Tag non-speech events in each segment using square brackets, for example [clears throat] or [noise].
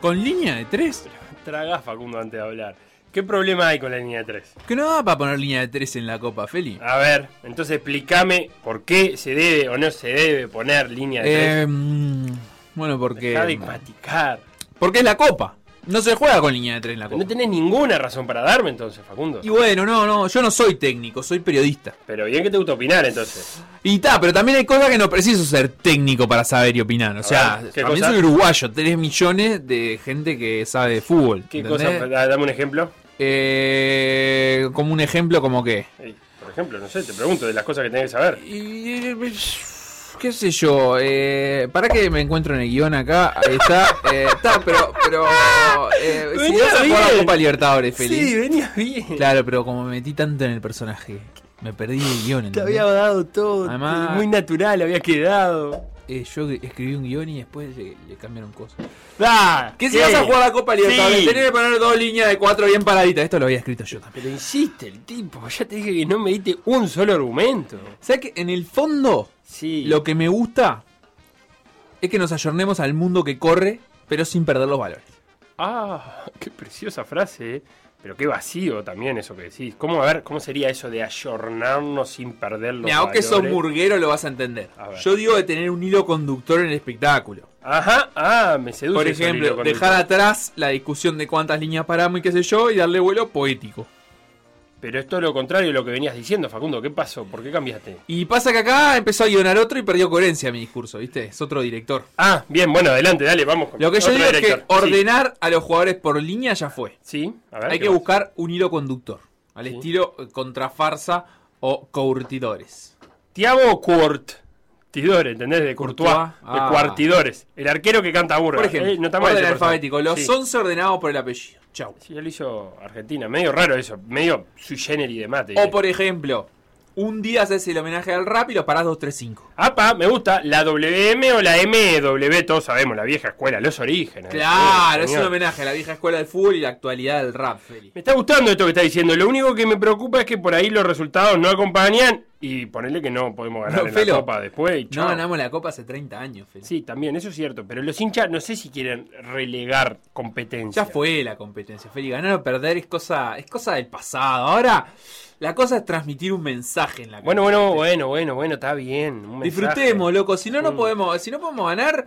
Con línea de 3. Tragá Facundo antes de hablar. ¿Qué problema hay con la línea de 3? Que no da para poner línea de 3 en la Copa, Feli. A ver, entonces explícame por qué se debe o no se debe poner línea de 3. Eh, bueno, porque. Dejá de platicar. Porque es la Copa. No se juega con línea de 3 en la Copa. No tenés ninguna razón para darme entonces, Facundo. Y bueno, no, no, yo no soy técnico, soy periodista. Pero bien que te gusta opinar entonces. Y ta, pero también hay cosas que no preciso ser técnico para saber y opinar. O sea, ver, ¿qué también cosa? soy uruguayo, 3 millones de gente que sabe de fútbol. ¿Qué ¿entendés? cosa? Da- Dame un ejemplo. Eh, como un ejemplo, como. Ey, Por ejemplo, no sé, te pregunto de las cosas que tenés que saber. Y, qué sé yo, eh, para que me encuentro en el guion acá, ahí está, eh, está, pero, pero, eh, si Venía vas a jugar la bien. Copa Libertadores, feliz. Sí, venía bien. Claro, pero como me metí tanto en el personaje, me perdí el guion. Te había dado todo, Además- muy natural, había quedado. Eh, yo escribí un guion y después le, le cambiaron cosas. ¡Ah! Que si vas a jugar la Copa Libertadores, Sí. tenés que poner dos líneas de cuatro bien paraditas. Esto lo había escrito yo también. Pero insiste el tipo, ya te dije que no me diste un solo argumento. ¿Sabes que en el fondo Sí. lo que me gusta es que nos ayornemos al mundo que corre, pero sin perder los valores? Ah, [laughs] qué preciosa frase, ¿eh? Pero qué vacío también eso que decís. ¿Cómo, a ver, cómo sería eso de ayornarnos sin perder los Mira, vos que sos valores? murguero lo vas a entender. A. Yo digo de tener un hilo conductor en el espectáculo. Ajá, ah, me seduce Por ejemplo, dejar atrás la discusión de cuántas líneas paramos y qué sé yo, y darle vuelo poético. Pero es todo lo contrario de lo que venías diciendo, Facundo. ¿Qué pasó? ¿Por qué cambiaste? Y pasa que acá empezó a guionar otro y perdió coherencia mi discurso, ¿viste? Es otro director. Ah, bien, bueno, adelante, dale, vamos con Lo que yo digo es que ordenar a los jugadores por línea ya fue. Sí, a ver. Hay ¿qué que buscar un hilo conductor, al Sí. estilo eh, contrafarsa o curtidores. Tiago Curtidores, ¿entendés? De Courtois, Courtois, ah. de Cuartidores. El arquero que canta burra. Por ejemplo, Eh, no orden alfabético, los Sí. 11 ordenados por el apellido. Chau. Sí, ya lo hizo Argentina. Medio raro eso. Medio sui generis de mate. O por ejemplo, un día haces el homenaje al rap y lo parás 235. Apa, me gusta. La WM o la MW, todos sabemos, la vieja escuela, los orígenes. Claro, es un homenaje a la vieja escuela del fútbol y la actualidad del rap, Feli. Me está gustando esto que está diciendo. Lo único que me preocupa es que por ahí los resultados no acompañan y ponerle que no podemos ganar No, en Felo, la Copa después. y No ganamos la copa hace 30 años, Feli. Sí, también, eso es cierto. Pero los hinchas no sé si quieren relegar competencia. Ya fue la competencia, Feli. Ganar o perder es cosa, es cosa del pasado. Ahora, la cosa es transmitir un mensaje en la Bueno, bueno, bueno, bueno, bueno, está bien. un. Disfrutemos, loco. Si no, no Mm. podemos, si no podemos ganar,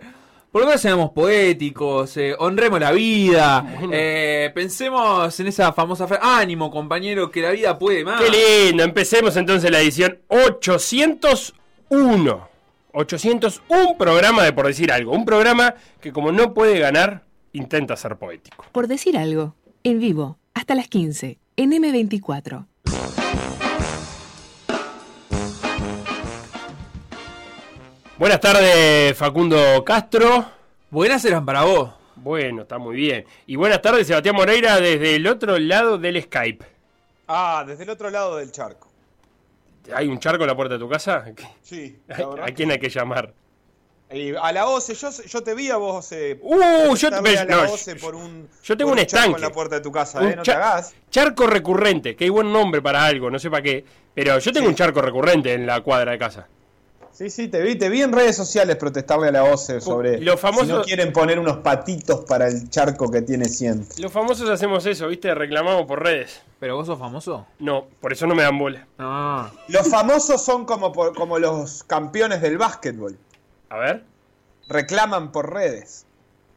por lo menos seamos poéticos, eh, honremos la vida, Bueno. eh, pensemos en esa famosa frase, ánimo, compañero, que la vida puede más. Qué lindo. Empecemos entonces la edición 801. 801 programa de por decir algo. Un programa que como no puede ganar, intenta ser poético. Por decir algo, en vivo, hasta las 15, en M24. Buenas tardes, Facundo Castro. Buenas eran para vos. Bueno, está muy bien. Y buenas tardes, Sebastián Moreira, desde el otro lado del Skype. Ah, desde el otro lado del charco. ¿Hay un charco en la puerta de tu casa? Sí, [laughs] ¿A la verdad. a quién hay que llamar? Y a la OCE, yo, yo te vi a vos. Eh, Uh, yo te- vi a la no, OCE por un. yo tengo un charco estanque. en la puerta de tu casa, Un eh, no te hagas. Charco recurrente, que hay buen nombre para algo, no sé para qué. Pero yo tengo Sí. un charco recurrente en la cuadra de casa. Sí, sí, te vi, te vi en redes sociales protestarle a la OCE sobre los famosos- si no quieren poner unos patitos para el charco que tiene siempre. Los famosos hacemos eso, ¿viste? Reclamamos por redes. ¿Pero vos sos famoso? No, por eso no me dan bola. Ah. Los famosos son como, por- como los campeones del básquetbol. A ver. Reclaman por redes.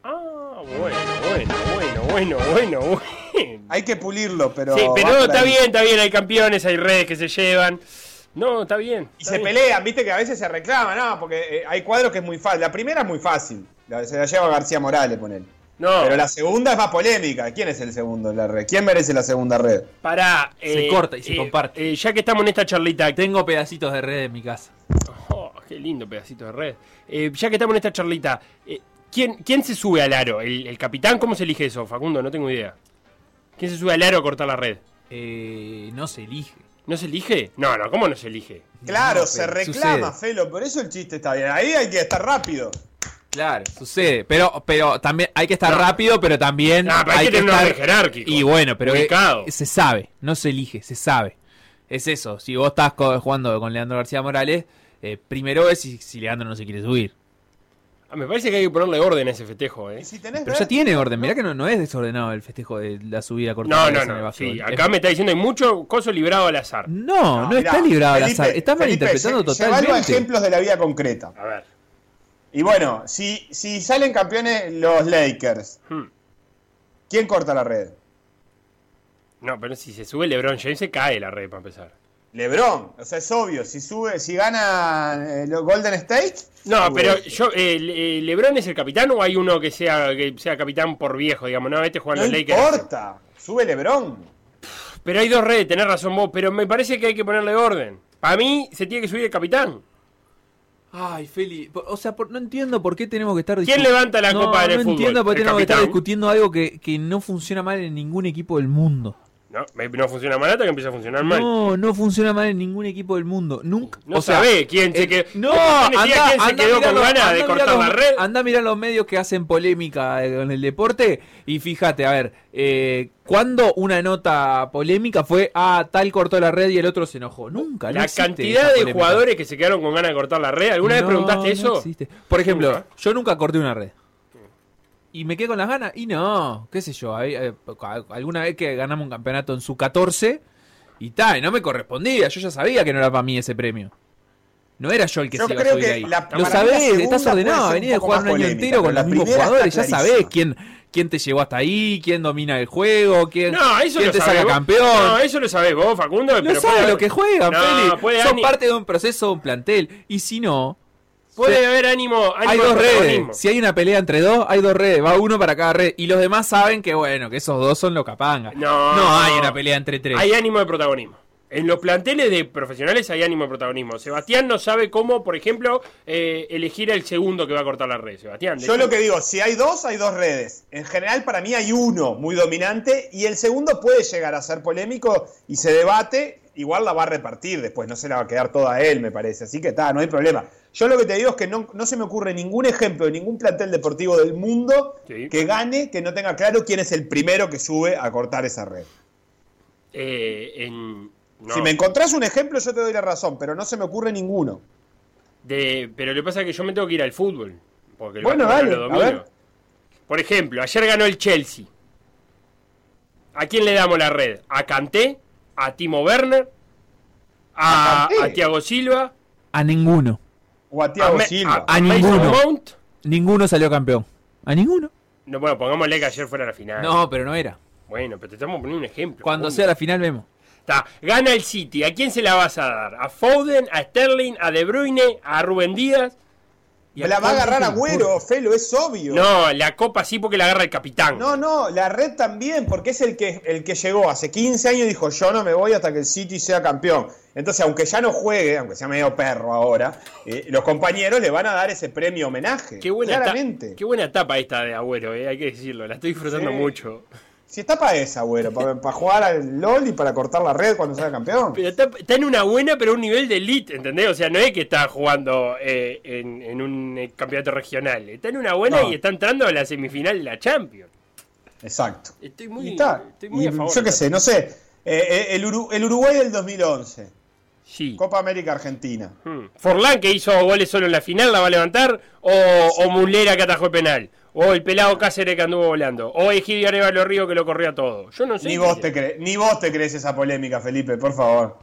Ah, bueno, bueno, bueno, bueno, bueno, bueno. Hay que pulirlo, pero. sí, pero está ahí. bien, está bien, hay campeones, hay redes que se llevan. No, está bien. Y está se bien. pelean, viste que a veces se reclaman, no, porque eh, hay cuadros que es muy fácil. La primera es muy fácil, la, se la lleva García Morales, poner. No, Pero la segunda es más polémica. ¿Quién es el segundo en la red? ¿Quién merece la segunda red? pará. Se corta y se comparte. eh, ya que estamos en esta charlita, Tengo pedacitos de red en mi casa. Oh, qué lindo pedacito de red. Eh, ya que estamos en esta charlita, eh, ¿quién, ¿quién se sube al aro? ¿El, el capitán? ¿Cómo se elige eso, Facundo? No tengo idea. ¿Quién se sube al aro a cortar la red? Eh, no se elige. ¿No se elige? No, no, ¿cómo no se elige? Claro, No, se pero reclama, sucede. Felo, por eso el chiste está bien. Ahí hay que estar rápido. Claro, sucede. Pero, pero también hay que estar No. rápido, pero también. No, pero hay que tener un orden jerárquico. Y bueno, pero eh, se sabe, no se elige, se sabe. Es eso. Si vos estás jugando con Leandro García Morales, eh, primero ves si, si Leandro no se quiere subir. Ah, me parece que hay que ponerle orden a ese festejo, ¿eh? Y si tenés Pero ya tiene orden. Mirá que no, no es desordenado el festejo de la subida corta. No, no, no. Sí, Es- acá me está diciendo hay mucho coso librado al azar. No, no, mirá, está librado al azar. Estás Felipe, malinterpretando lle- llevalo a totalmente. ejemplos de la vida concreta. A ver. Y bueno, si, si salen campeones los Lakers, Hmm. ¿quién corta la red? No, pero si se sube LeBron James se cae la red para empezar. LeBron, o sea, es obvio, si sube, si gana eh, los Golden State. No, sube. pero yo, eh, Le- eh, ¿LeBron es el capitán o hay uno que sea que sea capitán por viejo, digamos? No, este juega no los Lakers. importa, sube LeBron. Pero hay dos redes, tenés razón vos, pero me parece que hay que ponerle orden. Para mí se tiene que subir el capitán. Ay, Feli, o sea, por- no entiendo por qué tenemos que estar ¿Quién discu- levanta la no, copa en el No fútbol? entiendo por qué ¿El tenemos que estar discutiendo algo que, que no funciona mal en ningún equipo del mundo. No, no funciona mal hasta que empieza a funcionar mal. No, No, funciona mal en ningún equipo del mundo. Nunca. No o sea, sabe quién se eh, quedó- No, ¿Vos tenés idea anda, quién se anda quedó a mirar con ganas de cortar los- la red? Anda a mirar los medios que hacen polémica eh, con el deporte y fíjate, a ver, eh, ¿cuándo una nota polémica fue, ah, tal cortó la red y el otro se enojó? Nunca, no la cantidad de jugadores que se quedaron con ganas de cortar la red. ¿Alguna vez No, preguntaste no eso? existe. Por ejemplo, Nunca. yo nunca corté una red. Y me quedé con las ganas. Y no, qué sé yo. hay- eh, alguna vez que ganamos un campeonato en su 14 y tal, y no me correspondía. Yo ya sabía que no era para mí ese premio. No era yo el que Yo se iba a subir ahí. la- Lo sabés, estás ordenado. Venís poco jugar un año polémica, entero con los mismos jugadores. Ya sabés quién, quién te llevó hasta ahí, quién domina el juego, quién, No, eso quién lo te saca vos. campeón. No, eso lo sabés vos, Facundo. No pero sabe puede- lo que juegan, No, Son parte de un proceso, de un plantel. Y si no, Puede haber ánimo, ánimo hay de dos redes. protagonismo. Si hay una pelea entre dos, hay dos redes. Va uno para cada red. Y los demás saben que, bueno, que esos dos son los capangas. No. no hay una pelea entre tres. Hay ánimo de protagonismo. En los planteles de profesionales hay ánimo de protagonismo. Sebastián no sabe cómo, por ejemplo, eh, elegir el segundo que va a cortar la red. Sebastián. Yo lo que digo, si hay dos, hay dos redes. En general, para mí hay uno muy dominante y el segundo puede llegar a ser polémico y se debate. Igual la va a repartir después, no se la va a quedar toda a él, me parece. Así que está, no hay problema. Yo lo que te digo es que no, no se me ocurre ningún ejemplo de ningún plantel deportivo del mundo Sí. que gane, que no tenga claro quién es el primero que sube a cortar esa red. Eh, en- no, Si me encontrás un ejemplo, yo te doy la razón, pero no se me ocurre ninguno. de- pero lo que pasa es que yo me tengo que ir al fútbol. Porque el Bueno, dale, lo a domino. ver. Por ejemplo, ayer ganó el Chelsea. ¿A quién le damos la red? ¿A Kanté? ¿A Timo Werner? ¿A, ¿A a Thiago Silva? A ninguno. O a Thiago Me- Silva. a ninguno. Mount? Ninguno salió campeón. A ninguno. No, bueno, pongámosle que ayer fuera la final. No, pero no era. Bueno, pero te estamos poniendo un ejemplo. Cuando sea la final vemos. Está, gana el City. ¿A quién se la vas a dar? ¿A Foden? ¿A Sterling? ¿A De Bruyne? ¿A Rubén Díaz? Me la va a agarrar Agüero, Felo, es obvio. No, la copa sí porque la agarra el capitán. No, no, la red también, porque es el que, el que llegó hace 15 años y dijo, yo no me voy hasta que el City sea campeón. Entonces, aunque ya no juegue, aunque sea medio perro ahora, eh, los compañeros le van a dar ese premio homenaje. Qué buena, claramente. qué buena etapa esta de Agüero, eh, hay que decirlo. La estoy disfrutando Sí. mucho. Si está para esa, Agüero, para, para jugar al LOL y para cortar la red cuando sea campeón. Pero está, está en una buena, pero a un nivel de elite, ¿entendés? O sea, no es que está jugando eh, en, en un eh, campeonato regional. Está en una buena No. y está entrando a la semifinal de la Champions. Exacto. Estoy muy, está. estoy muy Y a favor. yo qué sé, no sé. eh, el, Uru- el Uruguay del 2011. Sí. Copa América Argentina. Hmm. Forlán que hizo goles solo en la final, ¿la va a levantar? ¿O, o Mulera que atajó el penal? ¿O el pelado Cáceres que anduvo volando? ¿O Egidio Arevalo Río que lo corría todo? Yo no sé. Ni vos, te cre- ni vos te crees esa polémica, Felipe, por favor.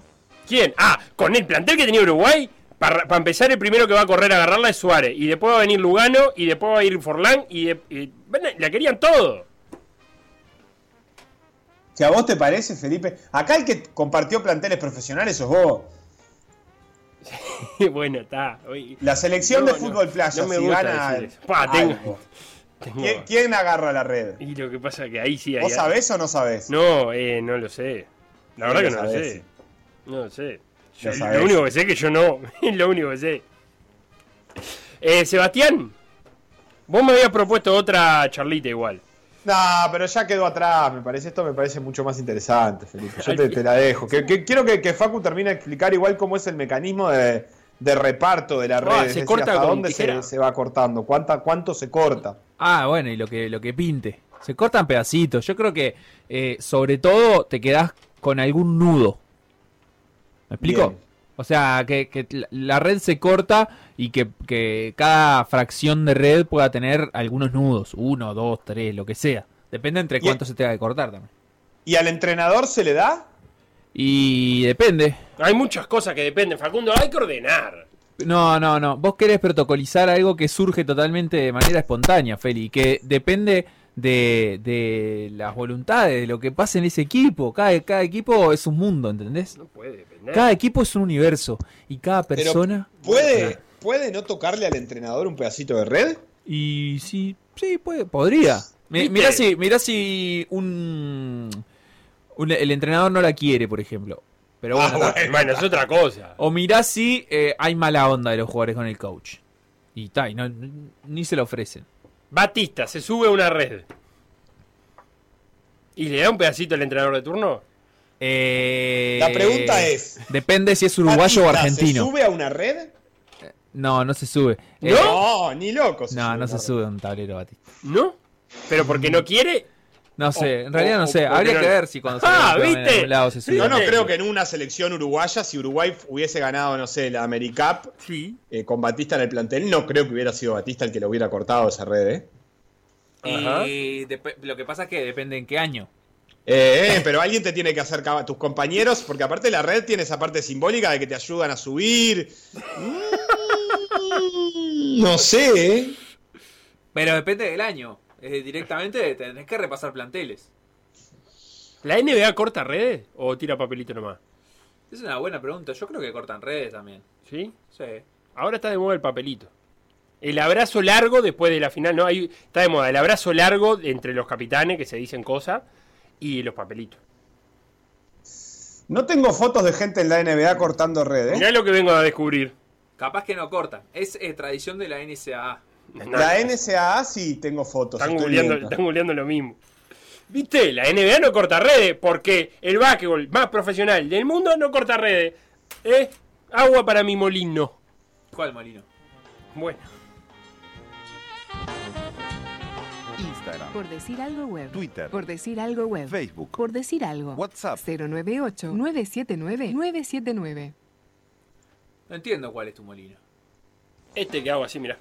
¿Quién? Ah, con el plantel que tenía Uruguay. Para, para empezar, el primero que va a correr a agarrarla es Suárez. Y después va a venir Lugano. Y después va a ir Forlán. Y, de- y- bueno, la querían todo. Si a vos te parece, Felipe. Acá el que compartió planteles profesionales sos vos. [laughs] bueno, está. La selección No, de no, fútbol playa, no me si gusta gana. Pa, tengo- tengo- ¿quién, quién agarra la red? Y lo que pasa es que ahí sí hay. ¿Vos sabés o no sabés? No, eh, no lo sé. La verdad que lo no lo sé. No lo sé. Lo Yo- sabés. lo único que sé es que yo no. [laughs] Lo único que sé. Eh, Sebastián, vos me habías propuesto otra charlita igual. No, pero ya quedó atrás, me parece. Esto me parece mucho más interesante, Felipe. Yo [laughs] te, la dejo. Que, que- quiero que, que Facu termine de explicar igual cómo es el mecanismo de, de reparto de la red. Ah, es se decir, corta hasta con dónde se, se va cortando, cuánta, cuánto se corta. Ah, bueno, y lo que, lo que pinte. Se cortan pedacitos. Yo creo que, eh, sobre todo, te quedás con algún nudo. ¿Me explico? Bien. O sea, que, que la- red se corta y que, que cada fracción de red pueda tener algunos nudos. Uno, dos, tres, lo que sea. Depende entre cuánto se tenga que cortar también. ¿Y al entrenador se le da? Y depende. Hay muchas cosas que dependen, Facundo. Hay que ordenar. No, no, no. Vos querés protocolizar algo que surge totalmente de manera espontánea, Feli, que depende de, de las voluntades, de lo que pasa en ese equipo. Cada, cada equipo es un mundo, ¿entendés? No puede depender. Cada equipo es un universo y cada persona... ¿Puede, ¿Puede no tocarle al entrenador un pedacito de red? Y sí, sí, puede, podría. Si, mirá si un, un- el entrenador no la quiere, por ejemplo. Pero Ah, bueno, está. bueno. Bueno, es otra cosa. O mirá si eh, hay mala onda de los jugadores con el coach. Y no, ni se lo ofrecen. Batista se sube a una red. ¿Y le da un pedacito al entrenador de turno? Eh, La pregunta es, Depende si es uruguayo o ¿Batista argentino. ¿Se sube a una red? No, no se sube. Eh, No, ni loco. no, sube no se sube a un tablero Batista. ¿No? ¿Pero porque no quiere? No sé, O- en realidad o- no sé. Habría que ver si cuando se Ah, en ¿viste? algún lado se. Yo no creo que en una selección uruguaya, si Uruguay hubiese ganado, no sé, la AmeriCup Sí. eh, con Batista en el plantel, no creo que hubiera sido Batista el que lo hubiera cortado esa red, ¿eh? Ajá. Y lo que pasa es que depende en qué año. Eh, eh, pero alguien te tiene que hacer tus compañeros, porque aparte la red tiene esa parte simbólica de que te ayudan a subir. Mm, no sé, ¿eh? Pero depende del año. Eh, directamente tenés que repasar planteles. ¿La NBA corta redes o tira papelito nomás? Es una buena pregunta. Yo creo que cortan redes también. ¿Sí? Sí. Ahora está de moda el papelito. El abrazo largo después de la final, no, hay, está de moda el abrazo largo entre los capitanes que se dicen cosas y los papelitos. No tengo fotos de gente en la NBA cortando red, ¿eh? Mirá lo que vengo a descubrir. Capaz que no cortan. Es eh, tradición de la NSAA. La NSAA sí tengo fotos. Están estoy googleando, viendo. están googleando lo mismo. ¿Viste? La NBA no corta redes porque el básquetbol más profesional del mundo no corta redes. ¿Eh? Agua para mi molino. ¿Cuál molino? Bueno. Instagram. Por decir algo web. Twitter. Por decir algo web. Facebook. Por decir algo. WhatsApp. 098-979-979. No entiendo cuál es tu molino. Este que hago así, mira.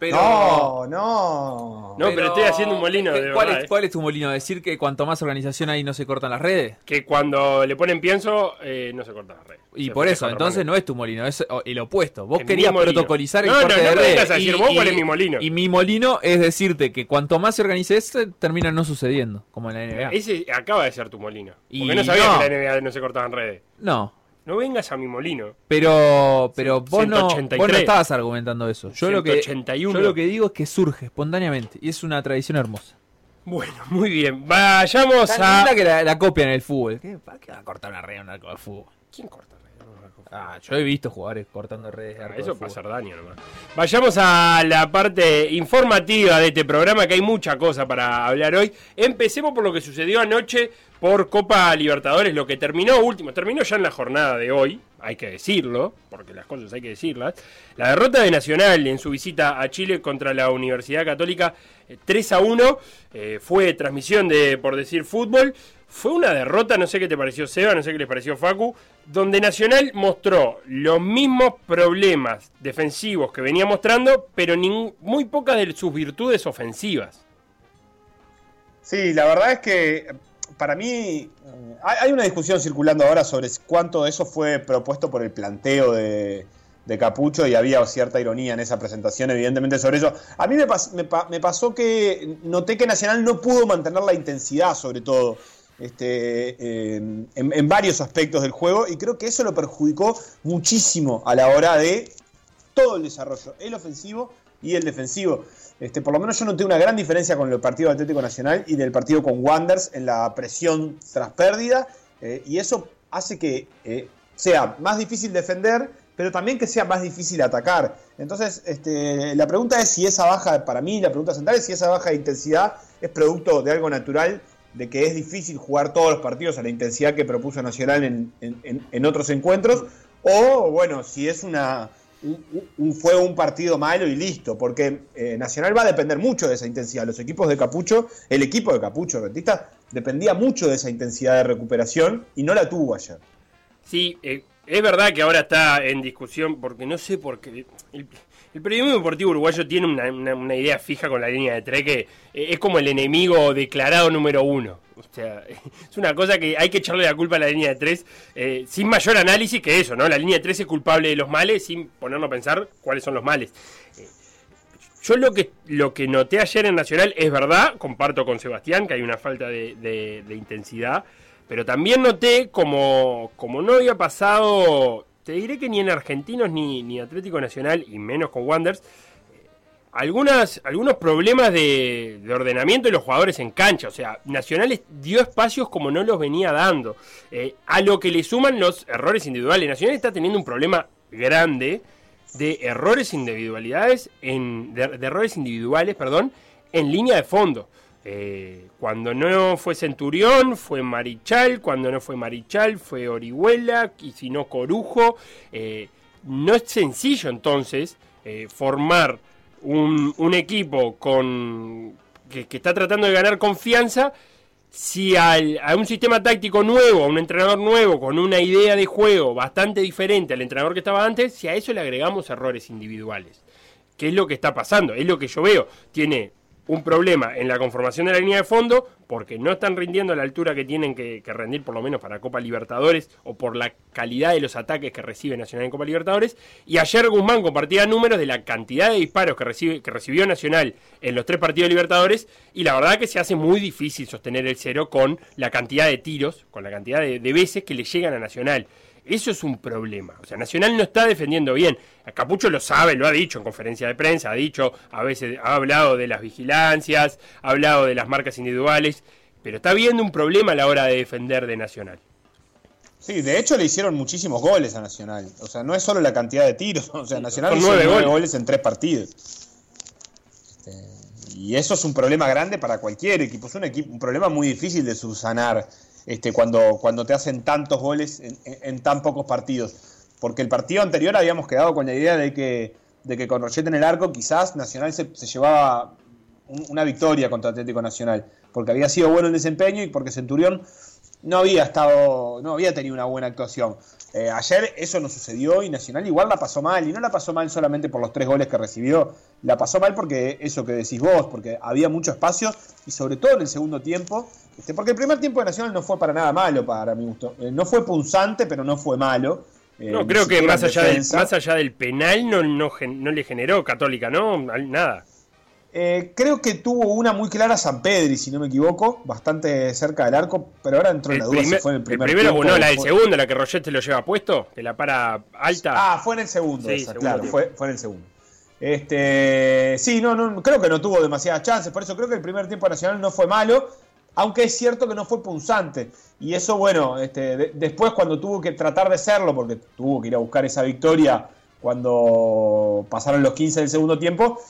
Pero, No, no. No, pero estoy haciendo un molino ¿qué- de ¿cuál, verdad, es, eh. ¿Cuál es tu molino? ¿Decir que cuanto más organización hay no se cortan las redes? Que cuando le ponen pienso, eh, no se corta la red. Y Se por eso, entonces no es tu molino, es el opuesto. Vos Es querías protocolizar el No, corte no, de no me redes. a decir vos cuál es mi molino. Y mi molino es decirte que cuanto más se organice esto, termina no sucediendo, como en la NBA. Ese acaba de ser tu molino. Y Porque no sabías no. que la NBA no se cortaban redes. No, No vengas a mi molino. pero pero vos no, 183. vos no estabas argumentando eso. Yo lo, que, 181. yo lo que digo es que surge espontáneamente y es una tradición hermosa. Bueno, muy bien. Vayamos Tan a. que la, la copian en el fútbol. ¿Qué, ¿Para qué va a cortar una red en un arco de fútbol? ¿Quién corta redes? Ah, yo he visto jugadores cortando redes de Ah, arco de Eso fútbol. para hacer daño nomás. Vayamos a la parte informativa de este programa, que hay mucha cosa para hablar hoy. Empecemos por lo que sucedió anoche por Copa Libertadores, lo que terminó último, terminó ya en la jornada de hoy, hay que decirlo, porque las cosas hay que decirlas. La derrota de Nacional en su visita a Chile contra la Universidad Católica eh, 3 a 1, eh, fue transmisión de, por decir, fútbol. Fue una derrota, no sé qué te pareció Seba, no sé qué les pareció Facu, donde Nacional mostró los mismos problemas defensivos que venía mostrando, pero muy pocas de sus virtudes ofensivas. Sí, la verdad es que para mí hay una discusión circulando ahora sobre cuánto de eso fue propuesto por el planteo de, Capucho y había cierta ironía en esa presentación, evidentemente, sobre eso. A mí me, me, pasó que noté que Nacional no pudo mantener la intensidad, sobre todo, este, en, varios aspectos del juego, y creo que eso lo perjudicó muchísimo a la hora de todo el desarrollo, el ofensivo y el defensivo. Este, por lo menos yo noté una gran diferencia con el partido Atlético Nacional y del partido con Wanders en la presión tras pérdida, eh, y eso hace que eh, sea más difícil defender, pero también que sea más difícil atacar. Entonces, este, la pregunta es si esa baja, para mí la pregunta central es si esa baja de intensidad es producto de algo natural, de que es difícil jugar todos los partidos a la intensidad que propuso Nacional en otros encuentros, o bueno, si es una fue un partido malo y listo, porque eh, Nacional va a depender mucho de esa intensidad. Los equipos de Capucho, el equipo de Capucho Rentista, dependía mucho de esa intensidad de recuperación y no la tuvo ayer. Sí, eh, es verdad que ahora está en discusión, porque no sé por qué. Periodismo deportivo uruguayo tiene una, idea fija con la línea de tres que eh, es como el enemigo declarado número uno. O sea, [laughs] es una cosa que hay que echarle la culpa a la línea de tres eh, sin mayor análisis que eso, ¿no? La línea de tres es culpable de los males sin ponernos a pensar cuáles son los males. Eh, yo lo que, lo que noté ayer en Nacional es verdad, comparto con Sebastián que hay una falta de, intensidad, pero también noté como, como no había pasado, te diré que ni en Argentinos ni, ni Atlético Nacional, y menos con Wanders, algunas, algunos problemas de, ordenamiento de los jugadores en cancha. O sea, Nacional dio espacios como no los venía dando. Eh, a lo que le suman los errores individuales. Nacional está teniendo un problema grande de errores individualidades en, de, errores individuales, perdón, en línea de fondo. Eh, cuando no fue Centurión, fue Marichal, cuando no fue Marichal, fue Orihuela, y si no Corujo. Eh, no es sencillo entonces formar un, equipo con que, está tratando de ganar confianza, si a un sistema táctico nuevo, a un entrenador nuevo, con una idea de juego bastante diferente al entrenador que estaba antes, si a eso le agregamos errores individuales. ¿Qué es lo que está pasando? Es lo que yo veo. Tiene un problema en la conformación de la línea de fondo porque no están rindiendo a la altura que tienen que, rendir por lo menos para Copa Libertadores o por la calidad de los ataques que recibe Nacional en Copa Libertadores y ayer Guzmán compartía números de la cantidad de disparos que, recibe, que recibió Nacional en los tres partidos de Libertadores y la verdad que se hace muy difícil sostener el cero con la cantidad de tiros, con la cantidad de veces que le llegan a Nacional. Eso es un problema. O sea, Nacional no está defendiendo bien. Capucho lo sabe, lo ha dicho en conferencia de prensa, ha dicho, a veces ha hablado de las vigilancias, ha hablado de las marcas individuales, pero está viendo un problema a la hora de defender de Nacional. Sí, de hecho le hicieron muchísimos goles a Nacional. O sea, no es solo la cantidad de tiros, o sea, Nacional hizo nueve goles. en tres partidos. Este, y eso es un problema grande para cualquier equipo. Es un, equipo, un problema muy difícil de subsanar este, cuando, cuando te hacen tantos goles en, tan pocos partidos. Porque el partido anterior habíamos quedado con la idea de que, de que con Rochette en el arco quizás Nacional se, llevaba una victoria contra Atlético Nacional. Porque había sido bueno el desempeño y porque Centurión no había estado, no había tenido una buena actuación. Eh, ayer eso no sucedió y Nacional igual la pasó mal, y no la pasó mal solamente por los tres goles que recibió, la pasó mal porque eso que decís vos, porque había mucho espacio y sobre todo en el segundo tiempo, este, porque el primer tiempo de Nacional no fue para nada malo para mi gusto, eh, no fue punzante pero no fue malo. Eh, no, creo que más allá, del, más allá del penal no, no, no le generó Católica, ¿no? Nada. Eh, creo que tuvo una muy clara San Pedri, si no me equivoco, bastante cerca del arco, pero ahora entró en la duda fue en el primer El primero, no, la del segundo, la que Roget se lo lleva puesto, que la para alta. Ah, fue en el segundo, claro, fue, fue, en el segundo. Este, sí, no, no, creo que no tuvo demasiadas chances, por eso creo que el primer tiempo nacional no fue malo, aunque es cierto que no fue punzante. Y eso, bueno, este, después cuando tuvo que tratar de serlo, porque tuvo que ir a buscar esa victoria cuando pasaron los 15 del segundo tiempo,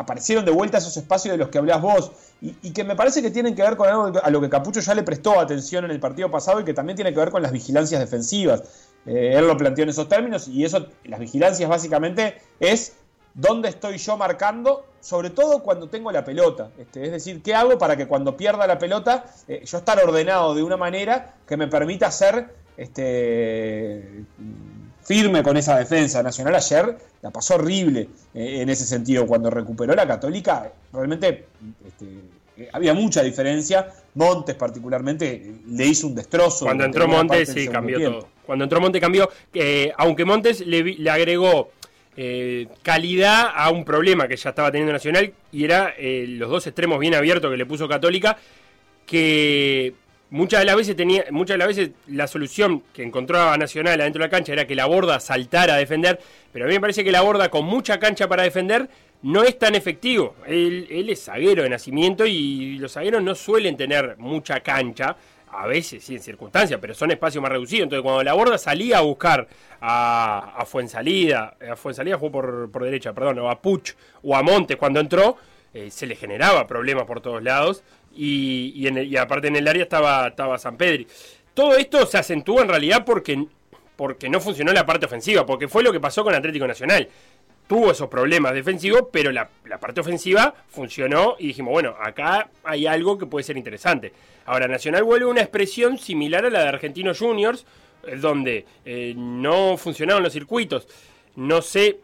aparecieron de vuelta esos espacios de los que hablás vos y, que me parece que tienen que ver con algo a lo que Capucho ya le prestó atención en el partido pasado y que también tiene que ver con las vigilancias defensivas. Eh, él lo planteó en esos términos y eso, las vigilancias básicamente es dónde estoy yo marcando, sobre todo cuando tengo la pelota. Este, es decir, qué hago para que cuando pierda la pelota eh, yo estar ordenado de una manera que me permita hacer este, firme con esa defensa. Nacional ayer la pasó horrible eh, en ese sentido. Cuando recuperó la Católica, realmente este, eh, había mucha diferencia. Montes particularmente le hizo un destrozo. Cuando entró Montes sí cambió todo. Cuando entró Montes cambió, eh, aunque Montes le, agregó calidad a un problema que ya estaba teniendo Nacional y era los dos extremos bien abiertos que le puso Católica, que muchas de las veces tenía, muchas de las veces la solución que encontraba Nacional adentro de la cancha era que la borda saltara a defender, pero a mí me parece que la borda con mucha cancha para defender no es tan efectivo. Él, es zaguero de nacimiento y los zagueros no suelen tener mucha cancha. A veces sí en circunstancias, pero son espacios más reducidos. Entonces, cuando la borda salía a buscar a, a Fuensalida, a Fuensalida jugó por, por derecha, perdón, o a Puch o a Montes cuando entró, eh, se le generaba problemas por todos lados y, y, aparte en el área estaba, estaba San Pedri. Todo esto se acentúa en realidad porque, porque no funcionó la parte ofensiva, porque fue lo que pasó con Atlético Nacional. Tuvo esos problemas defensivos, pero la, parte ofensiva funcionó y dijimos, bueno, acá hay algo que puede ser interesante. Ahora, Nacional vuelve una expresión similar a la de Argentinos Juniors, eh, donde eh, no funcionaban los circuitos. No sé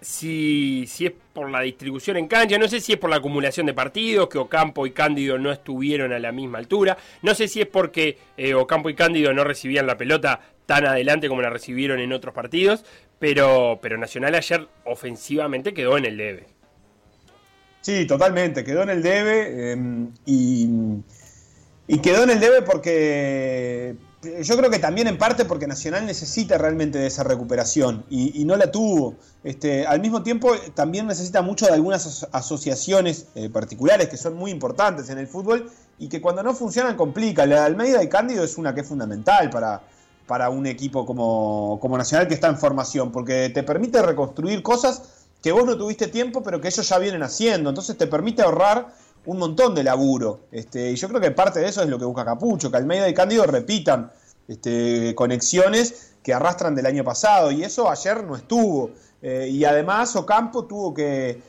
si, si es por la distribución en cancha, no sé si es por la acumulación de partidos, que Ocampo y Cándido no estuvieron a la misma altura, no sé si es porque eh, Ocampo y Cándido no recibían la pelota tan adelante como la recibieron en otros partidos, pero, pero Nacional ayer ofensivamente quedó en el debe. Sí, totalmente, quedó en el debe em, y, y quedó en el debe porque yo creo que también en parte porque Nacional necesita realmente de esa recuperación y, no la tuvo. Este, al mismo tiempo también necesita mucho de algunas asociaciones eh, particulares que son muy importantes en el fútbol y que cuando no funcionan complica. La de Almeida y Cándido es una que es fundamental para, para un equipo como, como Nacional que está en formación, porque te permite reconstruir cosas que vos no tuviste tiempo, pero que ellos ya vienen haciendo. Entonces te permite ahorrar un montón de laburo. Este, y yo creo que parte de eso es lo que busca Capucho, que Almeida y Cándido repitan este, conexiones que arrastran del año pasado. Y eso ayer no estuvo. Eh, y además Ocampo tuvo que,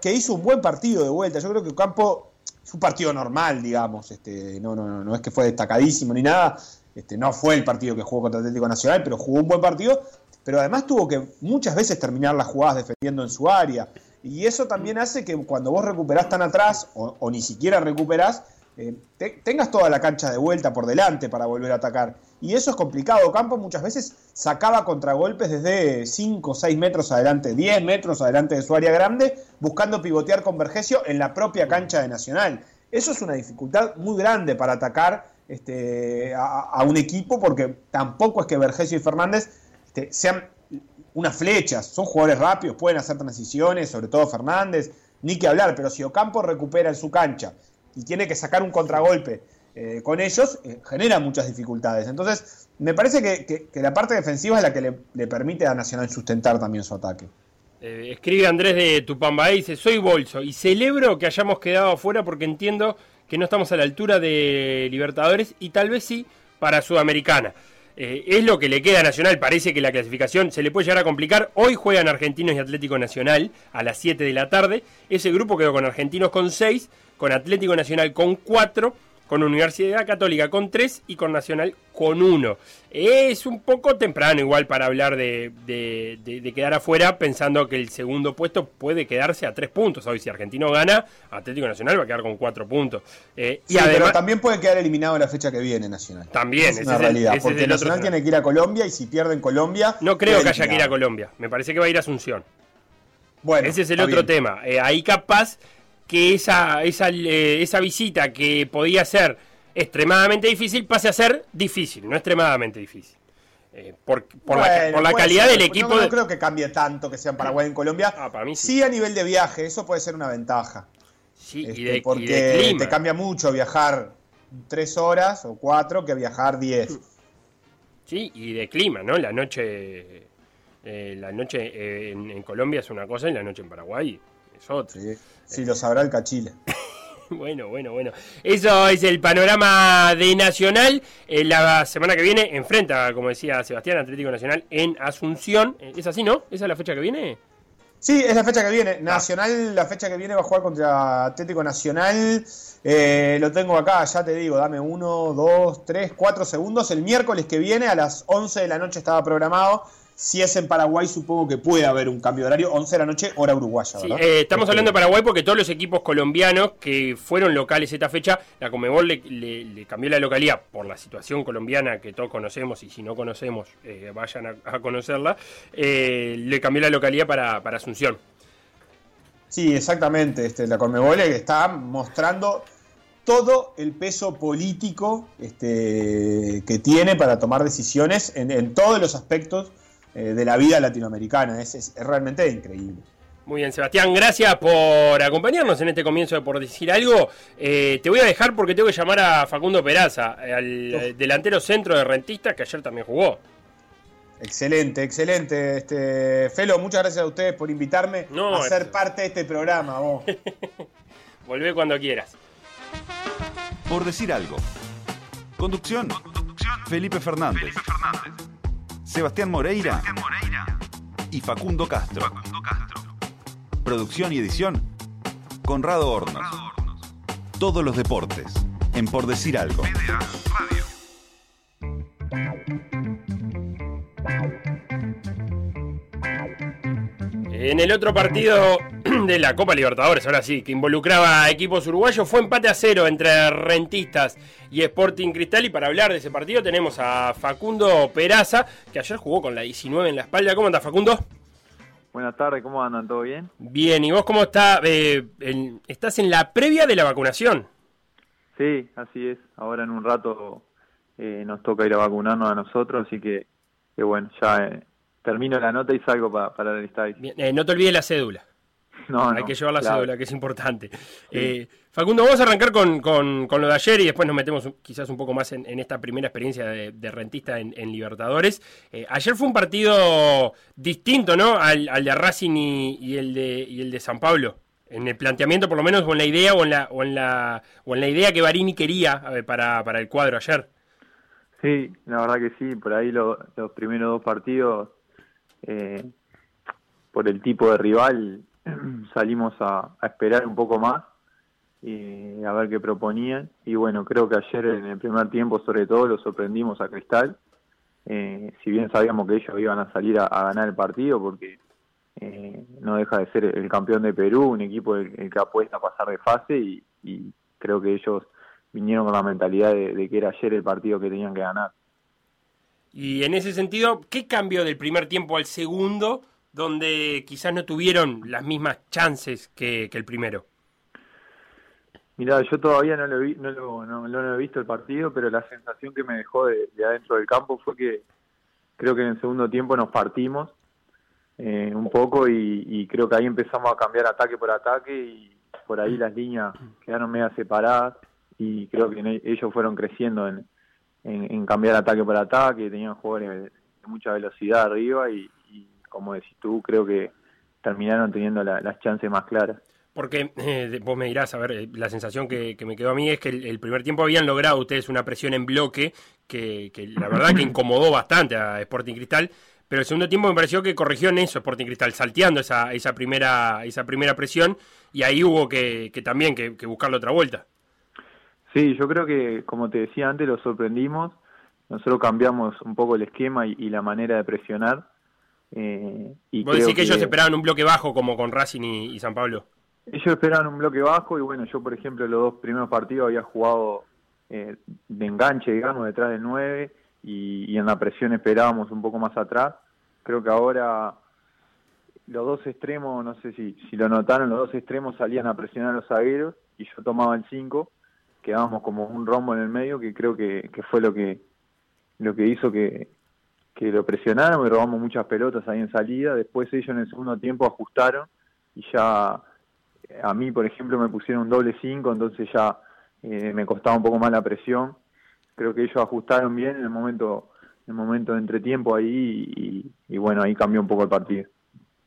que, hizo un buen partido de vuelta. Yo creo que Ocampo fue un partido normal, digamos. Este, no, no, no es que fue destacadísimo ni nada. Este, no fue el partido que jugó contra Atlético Nacional, pero jugó un buen partido. Pero además tuvo que muchas veces terminar las jugadas defendiendo en su área. Y eso también hace que cuando vos recuperás tan atrás, o, ni siquiera recuperás, eh, tengas toda la cancha de vuelta por delante para volver a atacar. Y eso es complicado. Campo muchas veces sacaba contragolpes desde 5 o 6 metros adelante, 10 metros adelante de su área grande, buscando pivotear con Vergesio en la propia cancha de Nacional. Eso es una dificultad muy grande para atacar este, a, un equipo, porque tampoco es que Vergesio y Fernández este, sean unas flechas, son jugadores rápidos, pueden hacer transiciones, sobre todo Fernández, ni que hablar, pero si Ocampo recupera en su cancha y tiene que sacar un contragolpe eh, con ellos, eh, genera muchas dificultades. Entonces, me parece que, la parte defensiva es la que le, permite a Nacional sustentar también su ataque. Eh, escribe Andrés de Tupamba dice, soy Bolso y celebro que hayamos quedado afuera porque entiendo que no estamos a la altura de Libertadores y tal vez sí para Sudamericana. Eh, es lo que le queda a Nacional. Parece que la clasificación se le puede llegar a complicar. Hoy juegan Argentinos y Atlético Nacional a las 7 de la tarde. Ese grupo quedó con Argentinos con 6, con Atlético Nacional con 4 con Universidad Católica con 3 y con Nacional con 1. Es un poco temprano igual para hablar de, quedar afuera pensando que el segundo puesto puede quedarse a 3 puntos. Hoy si Argentino gana, Atlético Nacional va a quedar con 4 puntos. Eh, y además, pero también puede quedar eliminado en la fecha que viene Nacional. También, es una realidad. porque Nacional tiene que ir a Colombia y si pierde en Colombia... No creo que haya que ir a Colombia. Me parece que va a ir a Asunción. Bueno, ese es el otro tema. Eh, ahí capaz que esa, esa, eh, esa visita que podía ser extremadamente difícil pase a ser difícil, no extremadamente difícil. Eh, por, la, calidad del equipo. No, creo que cambie tanto que sea en Paraguay en Colombia. Ah, para mí sí. a nivel de viaje, eso puede ser una ventaja. Sí, y este, de, porque te cambia mucho viajar tres horas o cuatro que viajar diez. Sí, y de clima, ¿no? La noche, eh, la noche en, Colombia es una cosa y la noche en Paraguay es otra. Sí, lo sabrá el Cachile. [laughs] Bueno, bueno, bueno. Eso es el panorama de Nacional. Eh, la semana que viene enfrenta, como decía Sebastián, Atlético Nacional en Asunción. Eh, ¿Es así, no? ¿Esa es la fecha que viene? Sí, es la fecha que viene. Nacional, la fecha que viene va a jugar contra Atlético Nacional. Eh, lo tengo acá, ya te digo, dame uno, dos, tres, cuatro segundos. El miércoles que viene a las 11 de la noche estaba programado. Si es en Paraguay, supongo que puede haber un cambio de horario. 11 de la noche, hora uruguaya. Sí, ¿verdad? eh, estamos hablando de Paraguay porque todos los equipos colombianos que fueron locales esta fecha, la Comebol le, le- le cambió la localidad por la situación colombiana que todos conocemos y si no conocemos, eh, vayan a, a conocerla, eh, le cambió la localidad para, para Asunción. Sí, exactamente. Este, la Conmebol está mostrando todo el peso político este, que tiene para tomar decisiones en, en todos los aspectos eh, de la vida latinoamericana. Es, es- es realmente increíble. Muy bien, Sebastián, gracias por acompañarnos en este comienzo de Por Decir Algo. Eh, te voy a dejar porque tengo que llamar a Facundo Peraza, al eh, delantero centro de Rentistas, que ayer también jugó. Excelente, excelente. Este, Felo, muchas gracias a ustedes por invitarme No, a ser parte de este programa. vos. [laughs] Volvé cuando quieras. Por decir algo. Conducción. Felipe Fernández. Sebastián Moreira. Y Facundo Castro. Producción y edición. Conrado Hornos. Todos los deportes. En Por decir algo. En el otro partido [clears throat] de la Copa Libertadores, ahora sí, que involucraba a equipos uruguayos, fue empate a cero entre Rentistas y Sporting Cristal. Y para hablar de ese partido tenemos a Facundo Peraza, que ayer jugó con la 19 en la espalda. ¿Cómo andas, Facundo? Buenas tardes, ¿cómo andan? ¿Todo bien? Bien, ¿y vos cómo está, eh, estás en la previa de la vacunación? Sí, así es. Ahora en un rato eh, nos toca ir a vacunarnos a nosotros, así que, que bueno, ya eh, termino la nota y salgo pa- para el estadio. Eh, no te olvides la cédula. No, Hay no, que llevar la claro. cédula, que es importante. Eh, Facundo, vamos a arrancar con, con- con lo de ayer y después nos metemos quizás un poco más en, en esta primera experiencia de, de rentista en, en Libertadores. Eh, ayer fue un partido distinto, ¿no? Al, al de Racing y, y el de, y el de San Pablo. En el planteamiento, por lo menos, o en la idea, o en la, o en la, o en la idea que Barini quería para, para el cuadro ayer. Sí, la verdad que sí. Por ahí lo- los primeros dos partidos, eh, por el tipo de rival, [clears throat] salimos a, esperar un poco más y a ver qué proponían. Y bueno, creo que ayer en el primer tiempo, sobre todo, lo sorprendimos a Cristal. Eh, si bien sabíamos que ellos iban a salir a, ganar el partido, porque eh, no deja de ser el campeón de Perú, un equipo el, el que apuesta a pasar de fase y, creo que ellos vinieron con la mentalidad de que era ayer el partido que tenían que ganar. Y en ese sentido, ¿qué cambió del primer tiempo al segundo, donde quizás no tuvieron las mismas chances que, el primero? Mira, yo todavía no lo, vi, no, lo, he visto el partido, pero la sensación que me dejó de, de adentro del campo fue que creo que en el segundo tiempo nos partimos eh, un poco y, creo que ahí empezamos a cambiar ataque por ataque y por ahí las líneas quedaron medio separadas y creo que ne- ellos fueron creciendo en, en, en cambiar ataque por ataque, tenían jugadores de, mucha velocidad arriba y, y como decís tú, creo que terminaron teniendo la- las chances más claras. Porque eh, vos me dirás, a ver, eh, la sensación que, que me quedó a mí es que el, el primer tiempo habían logrado ustedes una presión en bloque que, que la verdad que [clears throat] incomodó bastante a Sporting Cristal, pero el segundo tiempo me pareció que corrigió en eso Sporting Cristal, salteando esa, esa, primera, esa primera presión y ahí hubo que, que también que, que buscarle otra vuelta. Sí, yo creo que, como te decía antes, lo sorprendimos. Nosotros cambiamos un poco el esquema y, y la manera de presionar. eh, y Vos decís que, ellos esperaban un bloque bajo como con Racing y, y San Pablo. Ellos esperaban un bloque bajo y bueno, yo por ejemplo los dos primeros partidos había jugado eh, de enganche, digamos, detrás del 9 y, y en la presión esperábamos un poco más atrás. Creo que ahora los dos extremos, no sé si, si lo notaron, los dos extremos salían a presionar a los zagueros y yo tomaba el 5, quedábamos como un rombo en el medio que creo que, que fue lo que lo que hizo que, que lo presionaron y robamos muchas pelotas ahí en salida. Después ellos en el segundo tiempo ajustaron y ya a mí, por ejemplo, me pusieron un doble 5, entonces ya eh, me costaba un poco más la presión. Creo que ellos ajustaron bien en el momento, en el momento de entretiempo ahí y, bueno, ahí cambió un poco el partido.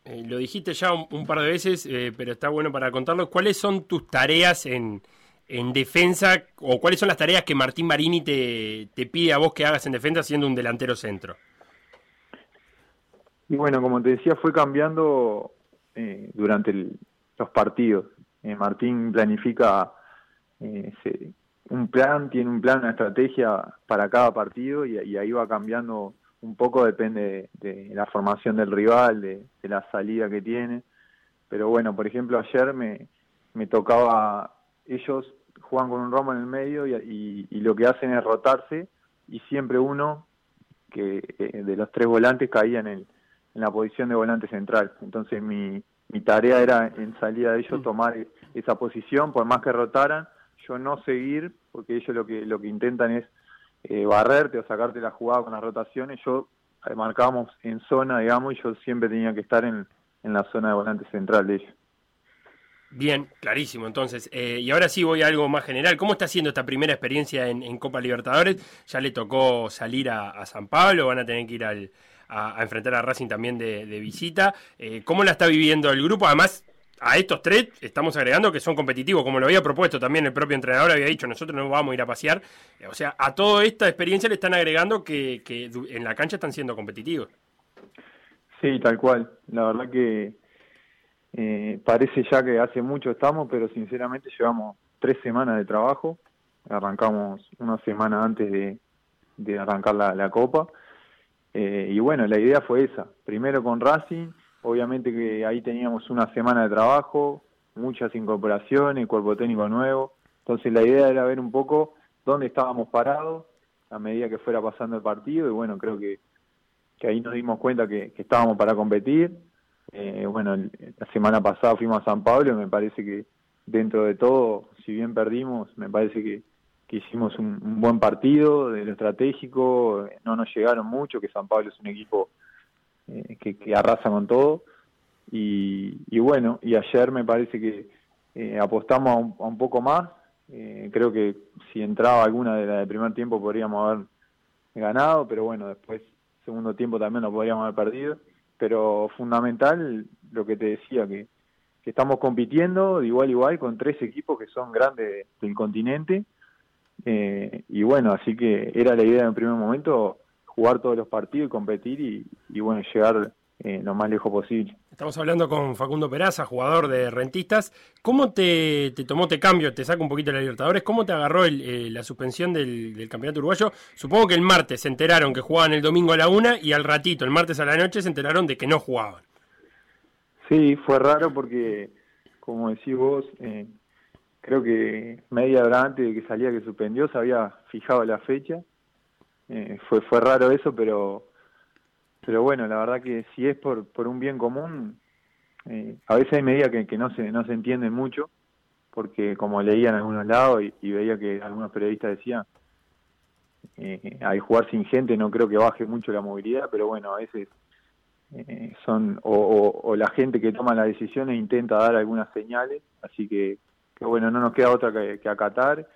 Eh, lo dijiste ya un, par de veces, eh, pero está bueno para contarlo. ¿Cuáles son tus tareas en, en defensa o cuáles son las tareas que Martín Marini te, te pide a vos que hagas en defensa siendo un delantero centro? Y bueno, como te decía, fue cambiando eh, durante los partidos. Eh, Martín planifica un plan, tiene un plan, una estrategia para cada partido y, ahí va cambiando un poco, depende de, la formación del rival, de, la salida que tiene. Pero bueno, por ejemplo, ayer me, me tocaba, ellos juegan con un romo en el medio y, lo que hacen es rotarse y siempre uno que eh, de los tres volantes caía en, el, en la posición de volante central. Entonces mi, mi tarea era en salida de ellos mm. tomar esa posición, por más que rotaran, yo no seguir, porque ellos lo que, lo que intentan es eh, barrerte o sacarte la jugada con las rotaciones. Yo eh, marcábamos en zona, digamos, y yo siempre tenía que estar en, en la zona de volante central de ellos. Bien, clarísimo. Entonces, eh, y ahora sí voy a algo más general. ¿Cómo está siendo esta primera experiencia en, Copa Libertadores? Ya le tocó salir a, San Pablo, van a tener que ir al, a, enfrentar a Racing también de, visita. Eh, ¿Cómo la está viviendo el grupo? Además, a estos tres estamos agregando que son competitivos, como lo había propuesto también el propio entrenador, había dicho, nosotros no vamos a ir a pasear. Eh, o sea, a toda esta experiencia le están agregando que, que en la cancha están siendo competitivos. Sí, tal cual. La verdad que eh, parece ya que hace mucho estamos, pero sinceramente llevamos tres semanas de trabajo. Arrancamos una semana antes de, arrancar la, Copa. Eh, y bueno, la idea fue esa. Primero con Racing, obviamente que ahí teníamos una semana de trabajo, muchas incorporaciones, cuerpo técnico nuevo. Entonces la idea era ver un poco dónde estábamos parados a medida que fuera pasando el partido. Y bueno, creo que, que ahí nos dimos cuenta que estábamos para competir eh, bueno, la semana pasada fuimos a San Pablo y me parece que dentro de todo, si bien perdimos, me parece que, hicimos un, buen partido de lo estratégico, no nos llegaron mucho, que San Pablo es un equipo eh, que, arrasa con todo. Y, bueno, y ayer me parece que eh, apostamos a un, poco más. creo que si entraba alguna de la del primer tiempo podríamos haber ganado, pero bueno, después, segundo tiempo también lo podríamos haber perdido pero fundamental lo que te decía, que, estamos compitiendo de igual a igual con tres equipos que son grandes del continente. Eh, y bueno, así que era la idea en primer momento jugar todos los partidos y competir y bueno, llegar eh, lo más lejos posible. Estamos hablando con Facundo Peraza, jugador de Rentistas. ¿Cómo te, tomó, te cambio, te saco un poquito de la Libertadores? ¿Cómo te agarró eh, la suspensión del, campeonato uruguayo? Supongo que el martes se enteraron que jugaban el domingo a la una y al ratito, el martes a la noche, se enteraron de que no jugaban. Sí, fue raro porque, como decís vos, eh, creo que media hora antes de que salía que suspendió se había fijado la fecha. fue, fue raro eso, pero pero bueno, la verdad que si es por, por un bien común, eh, a veces hay medidas que, no se no se entienden mucho, porque como leía en algunos lados y, veía que algunos periodistas decían, eh, al jugar sin gente no creo que baje mucho la movilidad, pero bueno, a veces eh, son o, la gente que toma las decisiones intenta dar algunas señales, así que, que bueno, no nos queda otra que, que acatar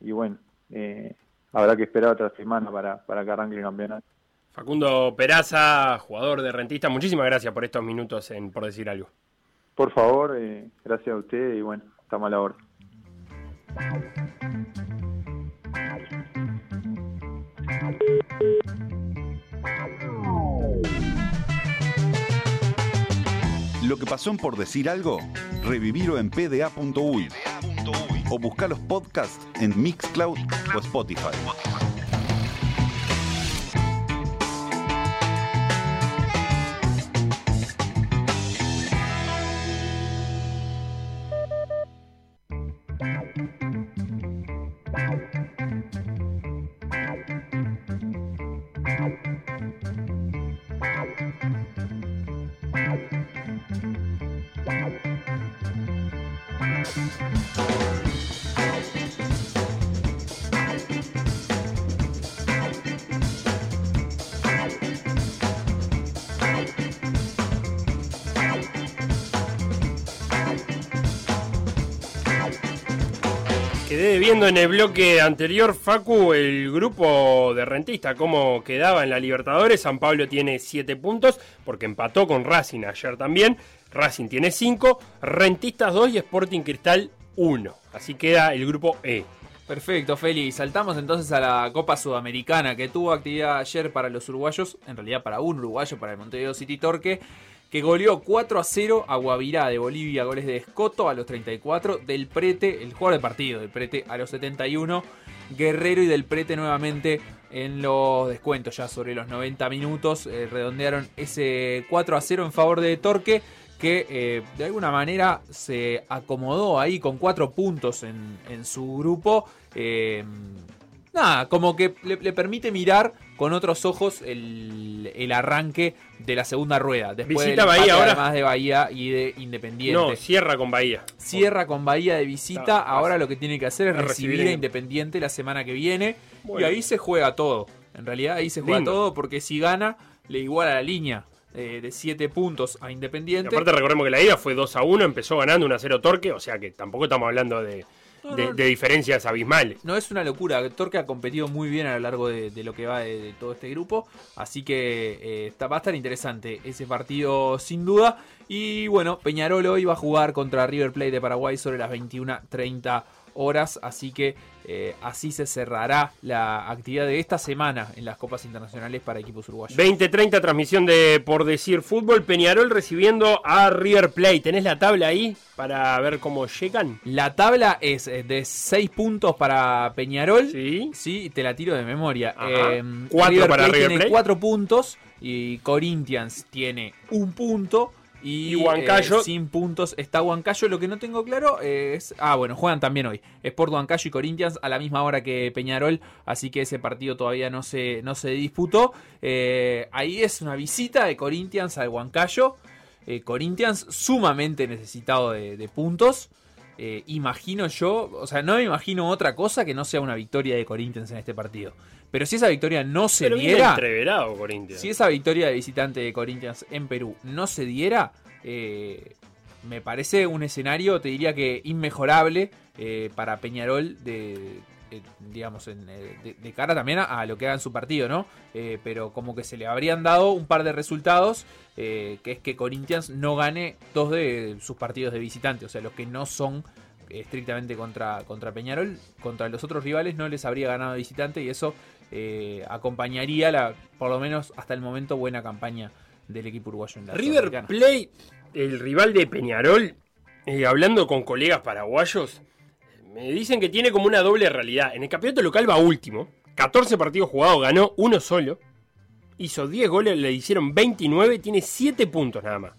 y bueno, eh, habrá que esperar otra semana para, para que arranque el campeonato. Facundo Peraza, jugador de Rentista, muchísimas gracias por estos minutos en Por Decir Algo. Por favor, eh, gracias a usted y bueno, estamos a la hora. Lo que pasó en Por Decir Algo, revivirlo en pda.uy o buscar los podcasts en Mixcloud o Spotify. Viendo en el bloque anterior, Facu, el grupo de rentista, cómo quedaba en la Libertadores. San Pablo tiene 7 puntos, porque empató con Racing ayer también. Racing tiene 5, Rentistas 2 y Sporting Cristal 1. Así queda el grupo E. Perfecto, Feli. Saltamos entonces a la Copa Sudamericana que tuvo actividad ayer para los uruguayos, en realidad para un uruguayo, para el Montevideo City Torque que goleó 4 a 0 a Guavirá de Bolivia, goles de Escoto a los 34, Del Prete, el jugador de partido, Del Prete a los 71, Guerrero y Del Prete nuevamente en los descuentos ya sobre los 90 minutos, eh, redondearon ese 4 a 0 en favor de Torque que eh, de alguna manera se acomodó ahí con cuatro puntos en, en su grupo. Eh, nada, como que le, le permite mirar con otros ojos el, el arranque de la segunda rueda. Después Visita Bahía ahora. Además de Bahía y de Independiente. No, cierra con Bahía. Cierra con Bahía de visita. Ahora lo que tiene que hacer es recibir recibir a en- Independiente la semana que viene. Bueno. Y ahí se juega todo. En realidad ahí se juega Lindo. todo porque si gana, le iguala la línea eh, de 7 puntos a Y Independiente. aparte recordemos que la ida fue 2 a 1, empezó ganando 1 a 0 Torque, o sea que tampoco estamos hablando de, No, de- no. de diferencias abismales. No es una locura. Torque ha competido muy bien a lo largo de, de lo que va de, de todo este grupo. Así que eh, está- va a estar interesante ese partido sin duda. Y bueno, Peñarol hoy va a jugar contra River Plate de Paraguay sobre las 21.30 horas. Así que eh, así se cerrará la actividad de esta semana en las Copas Internacionales para equipos uruguayos. 20-30 transmisión de Por Decir Fútbol, Peñarol recibiendo a River Plate. ¿Tenés la tabla ahí para ver cómo llegan? La tabla es eh, de 6 puntos para Peñarol. Sí. Sí, te la tiro de memoria. Ajá. Eh, Cuatro para River tiene Plate. 4 puntos y Corinthians tiene un punto. Y, Y Huancayo- eh, sin puntos está Huancayo. Lo que no tengo claro es. Ah, bueno, juegan también hoy. Sport Huancayo y Corinthians a la misma hora que Peñarol. Así que ese partido todavía no se, no se disputó. Eh, ahí es una visita de Corinthians al Huancayo. Eh, Corinthians sumamente necesitado de, de puntos. Eh, imagino yo, o sea, no me imagino otra cosa que no sea una victoria de Corinthians en este partido. Pero si esa victoria no se Pero diera, Corinthians. si esa victoria de visitante de Corinthians en Perú no se diera, eh, me parece un escenario, te diría que inmejorable eh, para Peñarol de, eh, digamos, en, eh, de, de cara también a, a lo que haga en su partido, ¿no? Eh, pero como que se le habrían dado un par de resultados, eh, que es que Corinthians no gane dos de sus partidos de visitante, o sea, los que no son estrictamente contra, contra Peñarol, contra los otros rivales no les habría ganado visitante y eso eh, acompañaría la, por lo menos hasta el momento, buena campaña del equipo uruguayo en la River Sudamericana. Plate, el rival de Peñarol, eh, hablando con colegas paraguayos, me dicen que tiene como una doble realidad. En el campeonato local va último, 14 partidos jugados, ganó uno solo, hizo 10 goles, le hicieron 29, tiene 7 puntos nada más.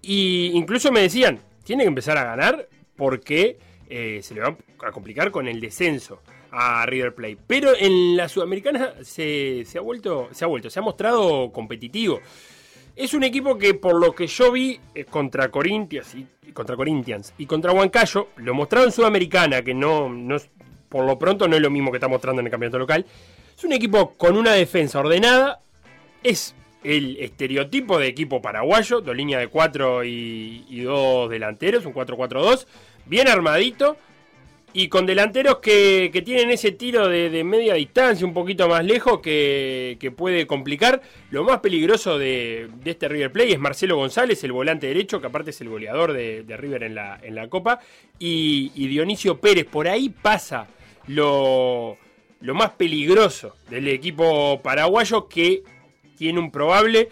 Y incluso me decían, tiene que empezar a ganar porque eh, se le va a complicar con el descenso a River Plate. Pero en la Sudamericana se, ha vuelto, se ha vuelto, se ha mostrado competitivo. Es un equipo que por lo que yo vi eh, contra Corinthians y, contra Corinthians y contra Huancayo, lo mostrado en Sudamericana, que no, no es- por lo pronto no es lo mismo que está mostrando en el campeonato local. Es un equipo con una defensa ordenada, es el estereotipo de equipo paraguayo, dos líneas de cuatro y, y dos delanteros, un 4-4-2, bien armadito y con delanteros que, que tienen ese tiro de, de media distancia, un poquito más lejos, que, que puede complicar. Lo más peligroso de, de este River Play es Marcelo González, el volante derecho, que aparte es el goleador de, de River en la, en la Copa, y, y Dionisio Pérez. Por ahí pasa lo, lo más peligroso del equipo paraguayo que tiene un probable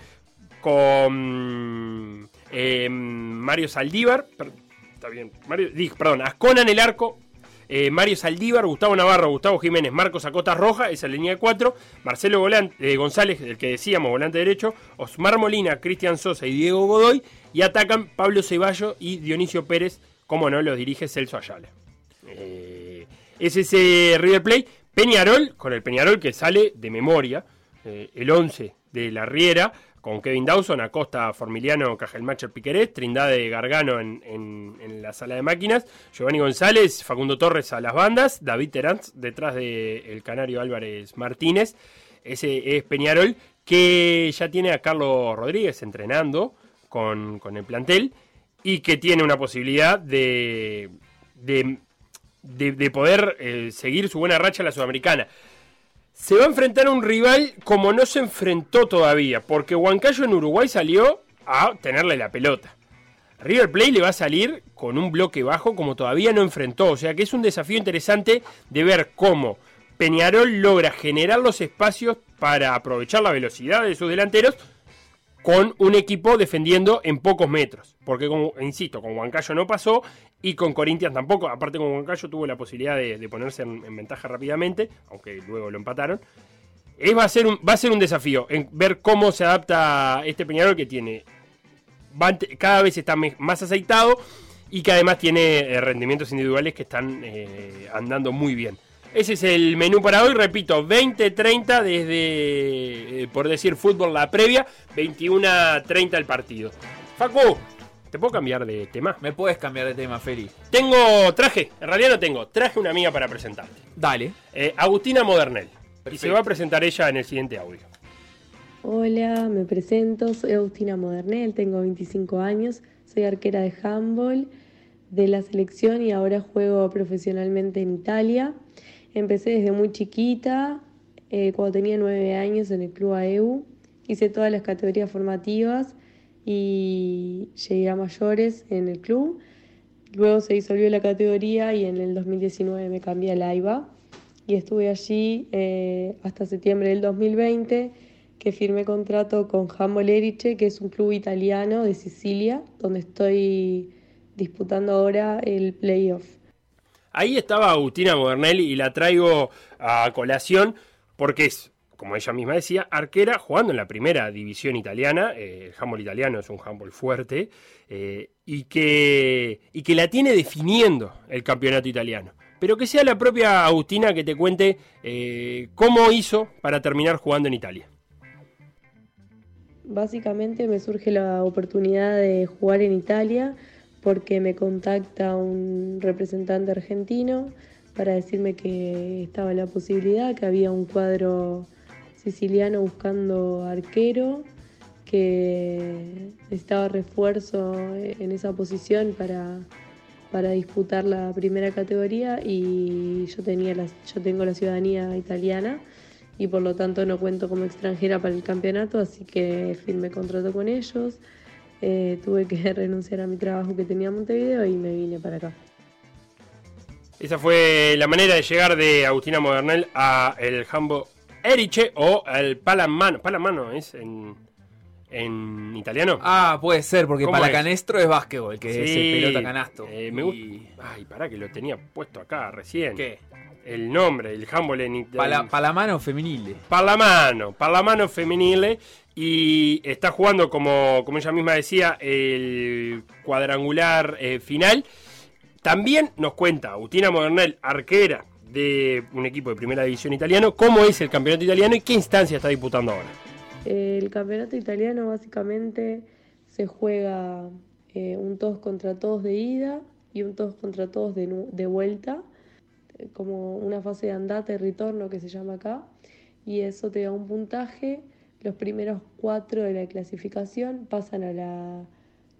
con eh, Mario Saldívar. Está bien, Mario, perdón, Ascona en el arco, eh, Mario Saldívar, Gustavo Navarro, Gustavo Jiménez, Marcos Acosta Roja, esa línea de cuatro, Marcelo Golan- eh, González, el que decíamos, volante derecho, Osmar Molina, Cristian Sosa y Diego Godoy, y atacan Pablo Ceballo y Dionisio Pérez, como no, los dirige Celso Ayala. Eh, es ese River Plate, Peñarol, con el Peñarol que sale de memoria, eh, el 11 de la Riera, con Kevin Dawson, Acosta, Formiliano, Cajelmacher, Piquerés, Trindade, Gargano en, en- la sala de máquinas, Giovanni González, Facundo Torres a las bandas, David Teranz detrás del Canario Álvarez Martínez. Ese es Peñarol, que ya tiene a Carlos Rodríguez entrenando con, con el plantel y que tiene una posibilidad de, de, de- de poder eh, seguir su buena racha en la Sudamericana se va a enfrentar a un rival como no se enfrentó todavía, porque Huancayo en Uruguay salió a tenerle la pelota. River Plate le va a salir con un bloque bajo como todavía no enfrentó, o sea que es un desafío interesante de ver cómo Peñarol logra generar los espacios para aprovechar la velocidad de sus delanteros con un equipo defendiendo en pocos metros. Porque, como, insisto, con Huancayo no pasó y con Corinthians tampoco. Aparte, con Huancayo tuvo la posibilidad de, ponerse en, en, ventaja rápidamente, aunque luego lo empataron. Es, va, a ser un, va a ser un desafío en ver cómo se adapta este Peñarol que tiene. Cada vez está más aceitado y que además tiene eh, rendimientos individuales que están eh, andando muy bien. Ese es el menú para hoy, repito, 20-30 desde, eh, por decir fútbol, la previa, 21-30 el partido. Facu, ¿te puedo cambiar de tema? Me puedes cambiar de tema, Feli. Tengo, traje, en realidad no tengo, traje una amiga para presentarte. Dale. Eh, Agustina Modernel. Perfecto. Y se va a presentar ella en el siguiente audio. Hola, me presento, soy Agustina Modernel, tengo 25 años, soy arquera de handball de la selección y ahora juego profesionalmente en Italia. Empecé desde muy chiquita, eh, cuando tenía 9 años en el Club AEU. Hice todas las categorías formativas y llegué a mayores en el club. Luego se disolvió la categoría y en el 2019 me cambié a la IVA y estuve allí eh, hasta septiembre del 2020 que firmé contrato con Handball Erice, que es un club italiano de Sicilia, donde estoy disputando ahora el playoff. Ahí estaba Agustina Modernelli y la traigo a colación porque es, como ella misma decía, arquera jugando en la primera división italiana. Eh, el handball italiano es un handball fuerte eh, y, que, y que la tiene definiendo el campeonato italiano. Pero que sea la propia Agustina que te cuente eh, cómo hizo para terminar jugando en Italia. Básicamente me surge la oportunidad de jugar en Italia porque me contacta un representante argentino para decirme que estaba la posibilidad, que había un cuadro siciliano buscando arquero, que necesitaba refuerzo en esa posición para, para disputar la primera categoría y yo, tenía la, yo tengo la ciudadanía italiana y por lo tanto no cuento como extranjera para el campeonato, así que firmé contrato con ellos. Eh, tuve que [laughs] renunciar a mi trabajo que tenía en Montevideo y me vine para acá. Esa fue la manera de llegar de Agustina Modernel a el Eriche o el Palamano. Palamano es en, en italiano. Ah, puede ser, porque Palacanestro es, es básquetbol, que sí, es el pelota canasto. Eh, me gusta. Ay, pará que lo tenía puesto acá recién. ¿Qué? El nombre, el handball en Pala, Palamano femenile. Palamano, Palamano femenile. Y está jugando, como, como ella misma decía, el cuadrangular eh, final. También nos cuenta Agustina Modernel, arquera de un equipo de primera división italiano, cómo es el campeonato italiano y qué instancia está disputando ahora. El campeonato italiano básicamente se juega eh, un todos contra todos de ida y un todos contra todos de, vuelta, como una fase de andate y retorno que se llama acá, y eso te da un puntaje. Los primeros cuatro de la clasificación pasan a la,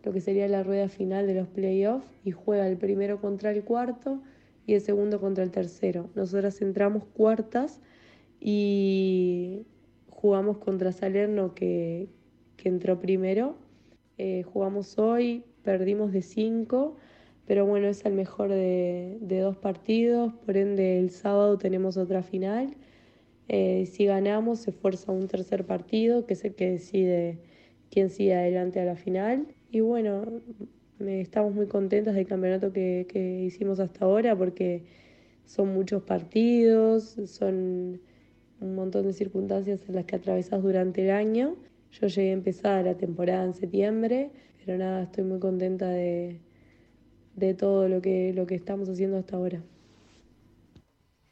lo que sería la rueda final de los playoffs y juega el primero contra el cuarto y el segundo contra el tercero. Nosotras entramos cuartas y jugamos contra Salerno que, que entró primero. Eh, jugamos hoy, perdimos de cinco, pero bueno, es el mejor de, de, dos partidos, por ende el sábado tenemos otra final. Eh, si ganamos se fuerza un tercer partido, que es el que decide quién sigue adelante a la final. Y bueno, estamos muy contentas del campeonato que, que hicimos hasta ahora porque son muchos partidos, son un montón de circunstancias en las que atravesás durante el año. Yo llegué a empezar la temporada en septiembre, pero nada, estoy muy contenta de, de todo lo que, lo que estamos haciendo hasta ahora.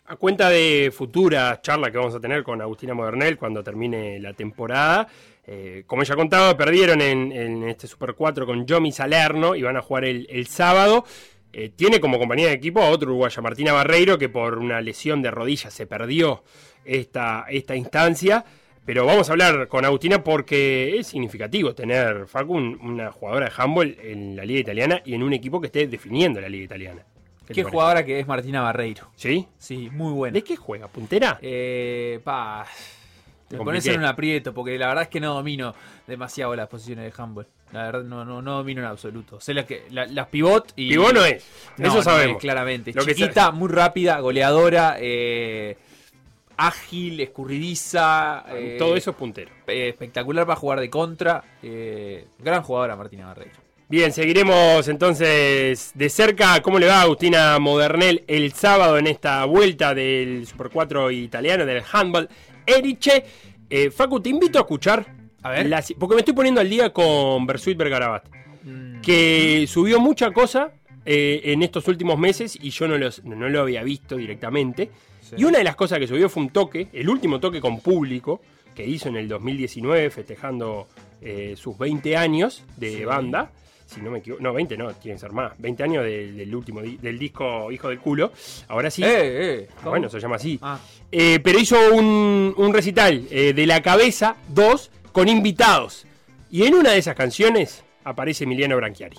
A cuenta de futura charla que vamos a tener con Agustina Modernel cuando termine la temporada, eh, como ella contaba, perdieron en, en, este Super 4 con Yomi Salerno y van a jugar el, el sábado. Eh, tiene como compañía de equipo a otro uruguaya, Martina Barreiro, que por una lesión de rodilla se perdió esta, esta instancia. Pero vamos a hablar con Agustina porque es significativo tener, Facu, una jugadora de handball en la liga italiana y en un equipo que esté definiendo la liga italiana. ¿Qué, ¿Qué jugadora que es Martina Barreiro? ¿Sí? Sí, muy buena. ¿De qué juega? ¿Puntera? Eh, pa... Me pones en un aprieto porque la verdad es que no domino demasiado las posiciones de handball. La verdad no, no, no domino en absoluto. Sé las que la, las pivot y. Pivot no es. No, Eso no sabemos. Es, claramente. Lo que Chiquita, muy rápida, goleadora. Eh, ágil, escurridiza. eh, Todo eso es puntero. eh, espectacular para jugar de contra. gran jugadora Martina Barreiro. Bien, seguiremos entonces de cerca cómo le va a Agustina Modernel el sábado en esta vuelta del Super 4 italiano, del handball Eriche. Eh, Facu, te invito a escuchar, A ver. porque me estoy poniendo al día con Bersuit Bergarabat, Mm, que subió mucha cosa eh, en estos últimos meses y yo no, los- no lo había visto directamente. Sí. Y una de las cosas que subió fue un toque, el último toque con público, que hizo en el 2019, festejando eh, sus 20 años de Sí. banda. Si no me equivoco, no, 20 no, tiene que ser más. 20 años del, del último di- del disco Hijo del Culo. Ahora sí. Eh, eh, bueno, se llama así. Ah, Eh, pero hizo un, un recital eh, de la cabeza 2 con invitados. Y en una de esas canciones aparece Emiliano Branchiari.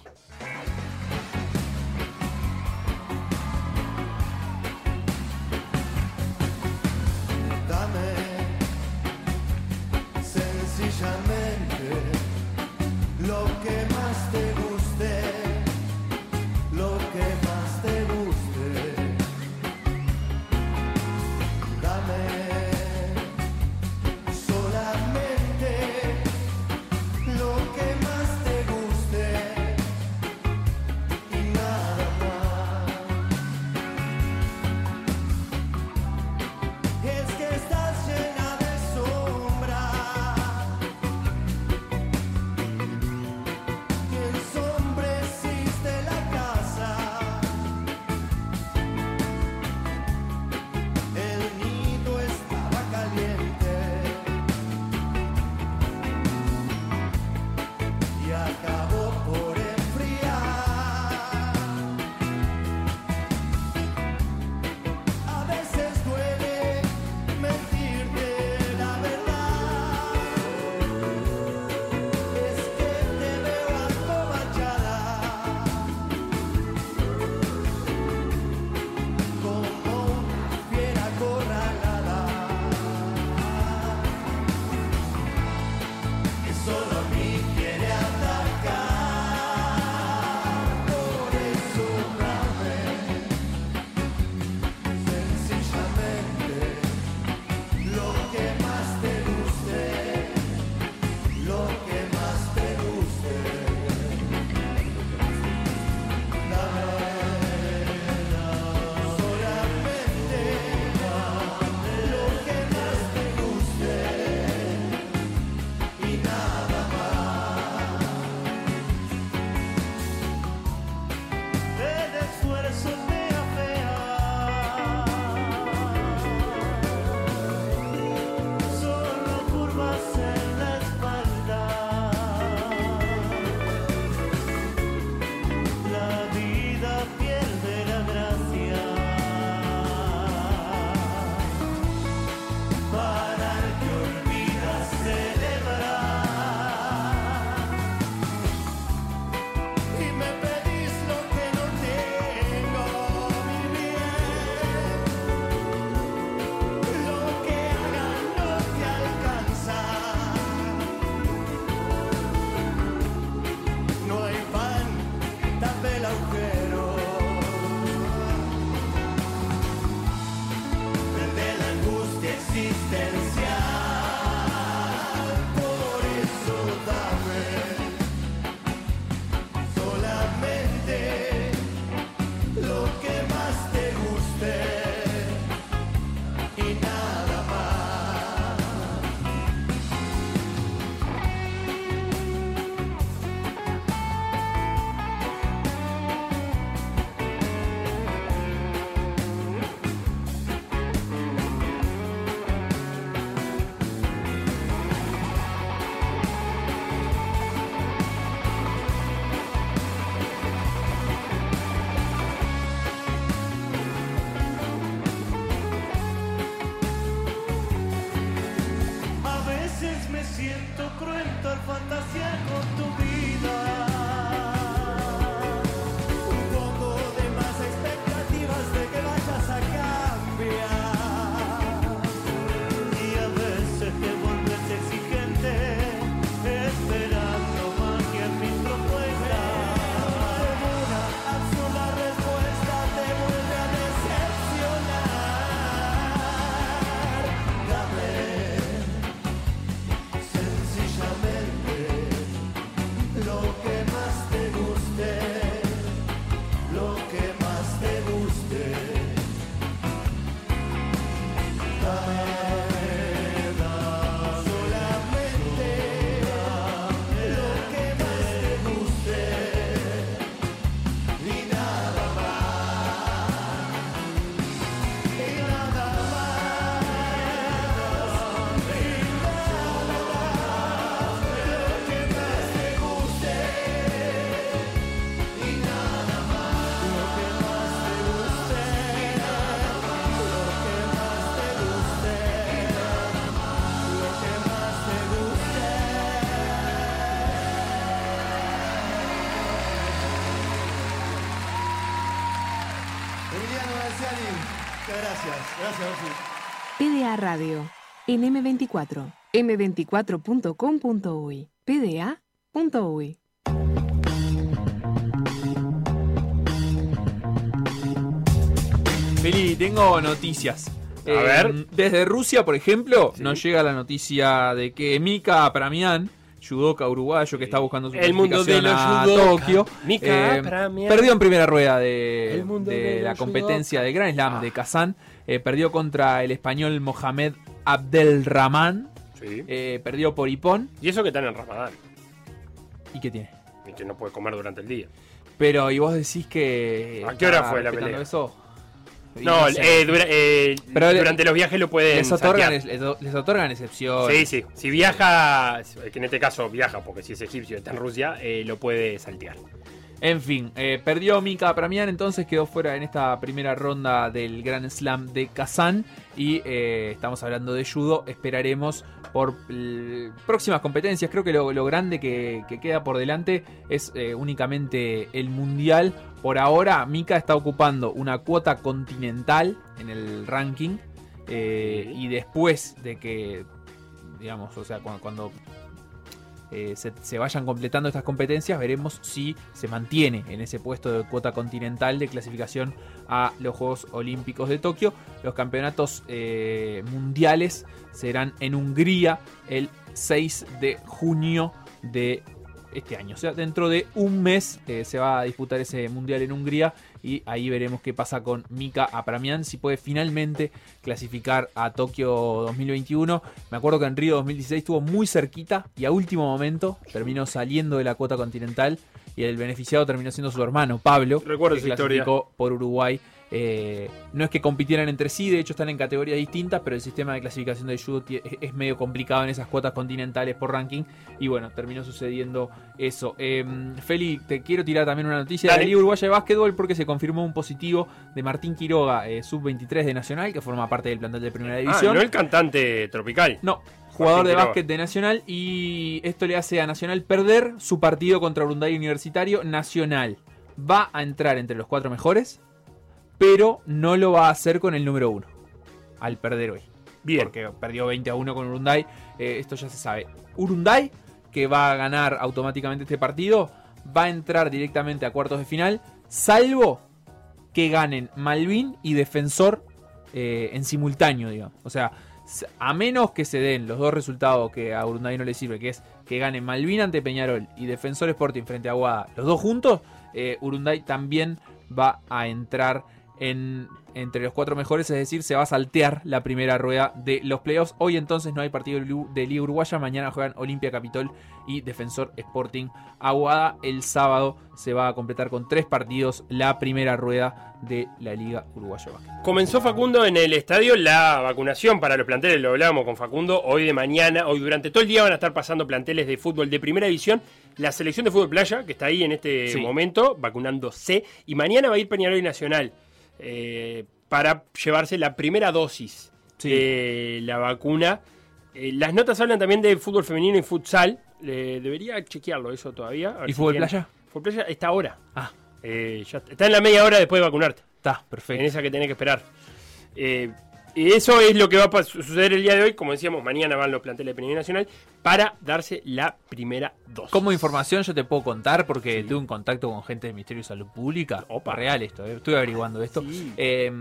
Gracias. PDA Radio, en M24, m24.com.uy, pda.uy. Feli, tengo noticias. Eh, A ver. Desde Rusia, por ejemplo, Sí. nos llega la noticia de que Mika Apramian, judoka uruguayo que está buscando su El mundo de los a judoka. Tokio, eh, perdió en primera rueda de, la competencia judoka. de Grand Slam Ah. de Kazán. Eh, perdió contra el español Mohamed Abdelrahman. Sí. Eh, perdió por Ipón. Y eso que están en Ramadán. ¿Y qué tiene? Y que no puede comer durante el día. Pero, ¿y vos decís que. ¿A qué hora está fue la pelea? Eso? No, sé. eh, dura- eh, Pero le- durante los viajes lo pueden les otorgan, saltear. les, les otorgan excepciones. Sí, sí. Si viaja, que en este caso viaja, porque si es egipcio está en Rusia, eh, lo puede saltear. En fin, eh, perdió Mika Pramian, entonces quedó fuera en esta primera ronda del Grand Slam de Kazán. Y estamos hablando de judo. Esperaremos por l- próximas competencias. Creo que lo, lo grande que, que queda por delante es únicamente el mundial. Por ahora, Mika está ocupando una cuota continental en el ranking. eh, y después de que, digamos, o sea, cuando, cuando eh, se, se vayan completando estas competencias, veremos si se mantiene en ese puesto de cuota continental de clasificación a los Juegos Olímpicos de Tokio. Los campeonatos eh, mundiales serán en Hungría el 6 de junio de este año. O sea, dentro de un mes eh, se va a disputar ese mundial en Hungría y ahí veremos qué pasa con Mika Apramian, si puede finalmente clasificar a Tokio 2021. Me acuerdo que en Río 2016 estuvo muy cerquita y a último momento terminó saliendo de la cuota continental y el beneficiado terminó siendo su hermano Pablo, Recuerdo que esa historia. clasificó por Uruguay. Eh, no es que compitieran entre sí, de hecho están en categorías distintas, pero el sistema de clasificación del judo tie- es- medio complicado en esas cuotas continentales por ranking. Y bueno, terminó sucediendo eso. Eh, Feli, te quiero tirar también una noticia de la Liga Uruguaya de Básquetbol porque se confirmó un positivo de Martín Quiroga, eh, sub-23 de Nacional, que forma parte del plantel de Primera Ah, División. no el cantante tropical. No, jugador de básquet de Nacional y esto le hace a Nacional perder su partido contra Urunday Universitario. Nacional va a entrar entre los cuatro mejores, pero no lo va a hacer con el número uno al perder hoy. Bien. Porque perdió 20 a 1 con Urunday. Eh, esto ya se sabe. Urunday, que va a ganar automáticamente este partido, va a entrar directamente a cuartos de final, salvo que ganen Malvin y Defensor eh, en simultáneo, digamos. O sea, a menos que se den los dos resultados que a Urunday no le sirve, que es que gane Malvin ante Peñarol y Defensor Sporting frente a Aguada, los dos juntos, eh, Urunday también va a entrar en, entre los cuatro mejores, es decir, se va a saltear la primera rueda de los playoffs. Hoy entonces no hay partido de Liga- Uruguaya, mañana juegan Olimpia Capitol y Defensor Sporting Aguada. El sábado se va a completar con tres partidos la primera rueda de la Liga Uruguaya. Comenzó Facundo en el estadio la vacunación para los planteles, lo hablábamos con Facundo, hoy de mañana, hoy durante todo el día van a estar pasando planteles de fútbol de primera división, la selección de fútbol playa, que está ahí en este Sí. momento, vacunándose, y mañana va a ir Peñarol y Nacional eh, para llevarse la primera dosis Sí. de la vacuna. Eh, las notas hablan también de fútbol femenino y futsal, Le- debería chequearlo eso todavía. ¿Y fútbol playa? Fútbol playa está ahora. Ah, Eh, ya está en la media hora después de vacunarte. está, En perfecto. esa que tenés que esperar. Y eso es lo que va a suceder el día de hoy. Como decíamos, mañana van los planteles de Peñarol Nacional para darse la primera dosis. Como información yo te puedo contar porque tuve un contacto con gente del Ministerio de Salud Pública. Opa. Real esto, eh, estuve averiguando esto. Sí. Eh,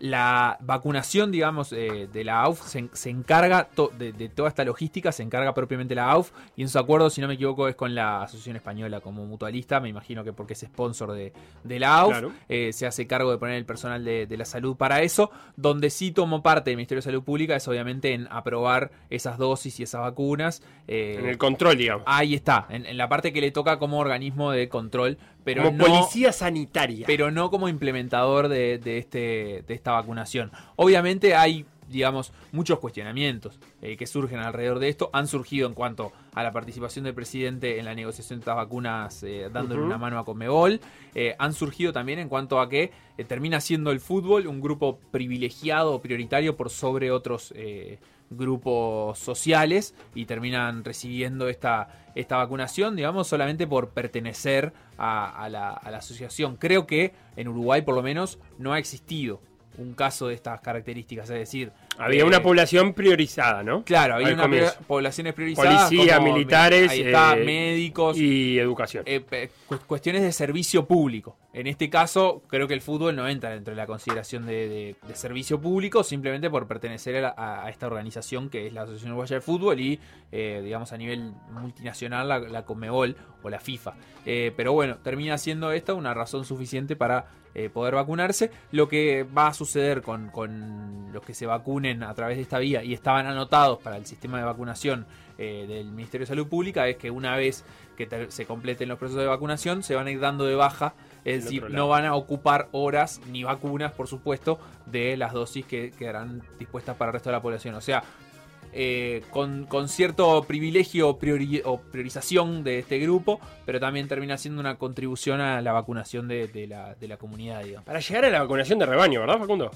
la vacunación, digamos, eh, de la AUF se, se encarga to- de, de toda esta logística, se encarga propiamente la AUF y en su acuerdo, si no me equivoco, es con la Asociación Española como mutualista, me imagino que porque es sponsor de, de la AUF, Claro. eh, se hace cargo de poner el personal de, de la salud para eso, donde sí tomó parte el Ministerio de Salud Pública es obviamente en aprobar esas dosis y esas vacunas. eh, En el control, digamos. Ahí está, en, en la parte que le toca como organismo de control, pero Como no, policía sanitaria. pero no como implementador de, de este, de esta vacunación. Obviamente hay, digamos, muchos cuestionamientos eh, que surgen alrededor de esto. Han surgido en cuanto a la participación del presidente en la negociación de estas vacunas, eh, dándole una mano a Conmebol. Eh, han surgido también en cuanto a que eh, termina siendo el fútbol un grupo privilegiado o prioritario por sobre otros eh, grupos sociales y terminan recibiendo esta, esta vacunación, digamos, solamente por pertenecer a, a la, asociación. Creo que en Uruguay, por lo menos, no ha existido un caso de estas características, es decir... Había eh, una población priorizada, ¿no? Claro, había Al una comienzo. pri- poblaciones priorizadas. Policía, como militares, ahí está, eh, médicos. y educación. eh, cu- cuestiones de servicio público. En este caso, creo que el fútbol no entra dentro de la consideración de, de- de servicio público, simplemente por pertenecer a, la- a- a esta organización que es la Asociación Uruguaya de Fútbol y, eh, digamos, a nivel multinacional, la, la Conmebol o la FIFA. Eh, pero bueno, termina siendo esta una razón suficiente para eh, poder vacunarse. Lo que va a suceder con, con los que se vacunen a través de esta vía y estaban anotados para el sistema de vacunación eh, del Ministerio de Salud Pública es que una vez que se completen los procesos de vacunación se van a ir dando de baja, es decir, no van a ocupar horas ni vacunas, por supuesto, de las dosis que quedarán dispuestas para el resto de la población. O sea, eh, con, con cierto privilegio o priori- o priorización de este grupo, pero también termina siendo una contribución a la vacunación de, de la, de la comunidad, digamos. Para llegar a la vacunación de rebaño, ¿verdad, Facundo?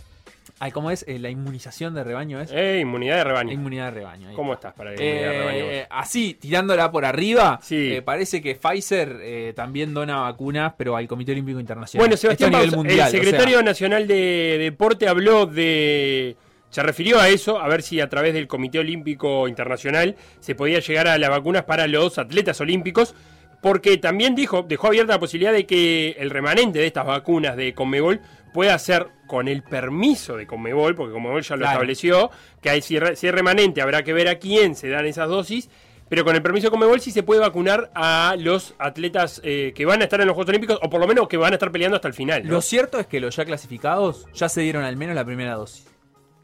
Ay, ¿Cómo es? Eh, ¿La inmunización de rebaño es? Eh, inmunidad de rebaño. Inmunidad de rebaño. ahí ¿Cómo está. estás para la inmunidad de rebaño? Eh, así, tirándola por arriba, Sí. eh, parece que Pfizer eh, también dona vacunas, pero al Comité Olímpico Internacional. Bueno, Sebastián Esto a nivel mundial, el secretario nacional de Deporte habló de... Se refirió a eso, a ver si a través del Comité Olímpico Internacional se podía llegar a las vacunas para los atletas olímpicos, porque también dijo, dejó abierta la posibilidad de que el remanente de estas vacunas de Conmebol pueda ser con el permiso de Conmebol, porque Conmebol ya lo Claro. estableció, que hay, si, re- si es remanente habrá que ver a quién se dan esas dosis, pero con el permiso de Conmebol sí se puede vacunar a los atletas eh, que van a estar en los Juegos Olímpicos, o por lo menos que van a estar peleando hasta el final. ¿no? Lo cierto es que los ya clasificados ya se dieron al menos la primera dosis.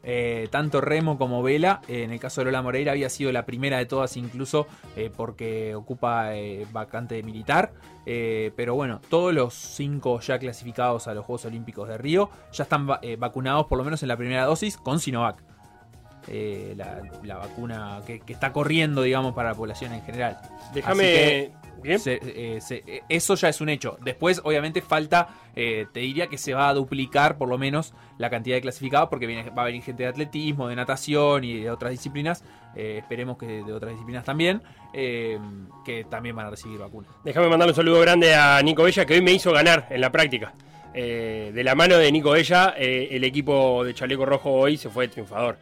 Eh, tanto Remo como Vela, eh, en el caso de Lola Moreira, había sido la primera de todas, incluso eh, porque ocupa vacante militar. Eh, pero bueno, todos los cinco ya clasificados a los Juegos Olímpicos de Río ya están va- vacunados, por lo menos en la primera dosis, con Sinovac. La, la vacuna que, que está corriendo, digamos, para la población en general. Déjame. Que Bien. se- eh, se- eh, eso ya es un hecho. Después, obviamente, falta, eh, te diría que se va a duplicar por lo menos la cantidad de clasificados porque viene, va a venir gente de atletismo, de natación y de otras disciplinas. esperemos que de, de otras disciplinas también, que también van a recibir vacunas. Déjame mandarle un saludo grande a Nico Bella, que hoy me hizo ganar en la práctica. De la mano de Nico Bella, el equipo de Chaleco Rojo hoy se fue triunfador.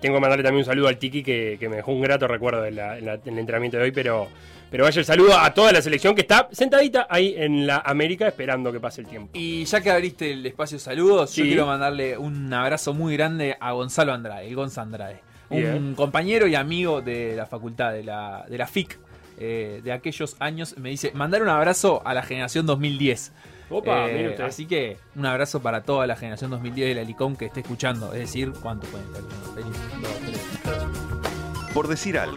Tengo que mandarle también un saludo al Tiki, que, que me dejó un grato recuerdo en, la- en la- en el entrenamiento de hoy, pero, pero vaya el saludo a toda la selección que está sentadita ahí en la América esperando que pase el tiempo. Y ya que abriste el espacio de saludos, yo quiero mandarle un abrazo muy grande a Gonzalo Andrade, el Gonza Andrade. Un Bien. compañero y amigo de la facultad, de la, de la FIC, eh, de aquellos años. Me dice, mandar un abrazo a la generación 2010. Opa, Eh, mire usted. así que un abrazo para toda la generación 2010 de la Licom que esté escuchando. Es decir, ¿cuánto pueden estar escuchando? Feliz, dos, tres. Por decir algo.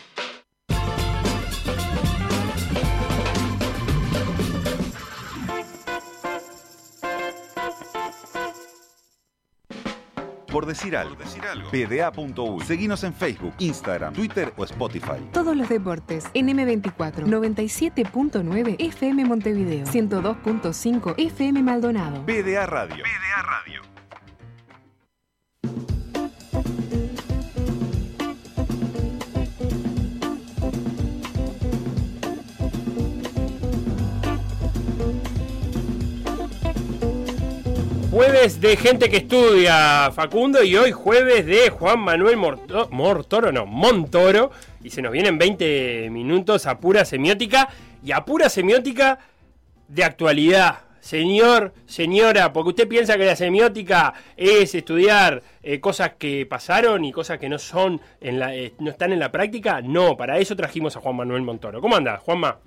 Por decir algo. PDA.uy. Seguinos en Facebook, Instagram, Twitter o Spotify. Todos los deportes en M24 97.9 FM Montevideo 102.5 FM Maldonado. PDA Radio. PDA Radio. Jueves de gente que estudia, Facundo, y hoy jueves de Juan Manuel Morto- Mortoro, no, Montoro, y se nos vienen 20 minutos a pura semiótica, y a pura semiótica de actualidad. Señor, señora, porque usted piensa que la semiótica es estudiar eh, cosas que pasaron y cosas que no son en la, eh, no están en la práctica, no, para eso trajimos a Juan Manuel Montoro. ¿Cómo anda, Juanma?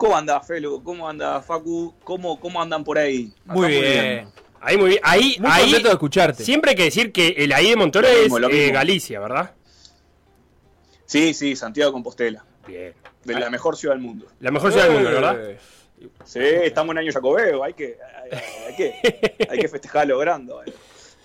¿Cómo anda, Felu? ¿Cómo anda, Facu? ¿Cómo, cómo andan por ahí? Muy bien. Ahí muy bien. Ahí, Muy ahí contento de escucharte. Siempre hay que decir que el ahí de Montoro es eh. Galicia, ¿verdad? Sí, sí, Santiago de Compostela. Bien. De la mejor ciudad del mundo. La mejor ciudad del mundo, ¿verdad? Sí, estamos en año Jacobeo, hay que, hay, hay que, hay que festejar logrando.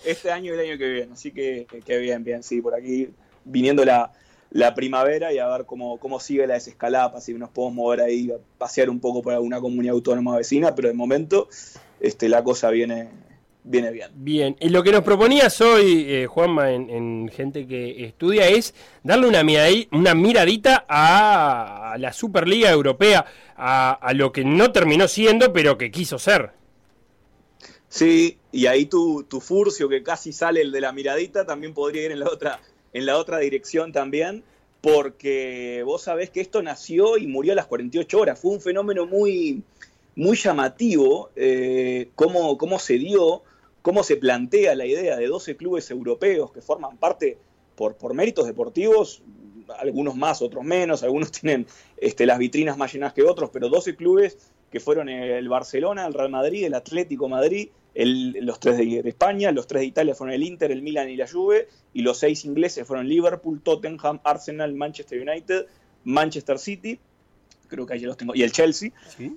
Este año y el año que viene, así que, que bien, bien, sí, por aquí viniendo la, la primavera y a ver cómo, cómo sigue la desescalada, si nos podemos mover ahí, a pasear un poco por alguna comunidad autónoma vecina, pero de momento este, la cosa viene, viene bien. Bien, y lo que nos proponías hoy, eh, Juanma, en, en gente que estudia, es darle una, miradi- una miradita a, a la Superliga Europea, a, a lo que no terminó siendo, pero que quiso ser. Sí, y ahí tu, tu furcio que casi sale el de la miradita también podría ir en la otra, en la otra dirección también, porque vos sabés que esto nació y murió a las 48 horas. Fue un fenómeno muy, muy llamativo, eh, cómo, cómo se dio, cómo se plantea la idea de 12 clubes europeos que forman parte por, por méritos deportivos, algunos más, otros menos, algunos [laughs] tienen este, las vitrinas más llenas que otros, pero 12 clubes que fueron el Barcelona, el Real Madrid, el Atlético Madrid, el- los tres de, de España, los tres de Italia fueron el Inter, el Milan y la Juve, y los seis ingleses fueron Liverpool, Tottenham, Arsenal, Manchester United, Manchester City, creo que ahí ya los tengo, y el Chelsea.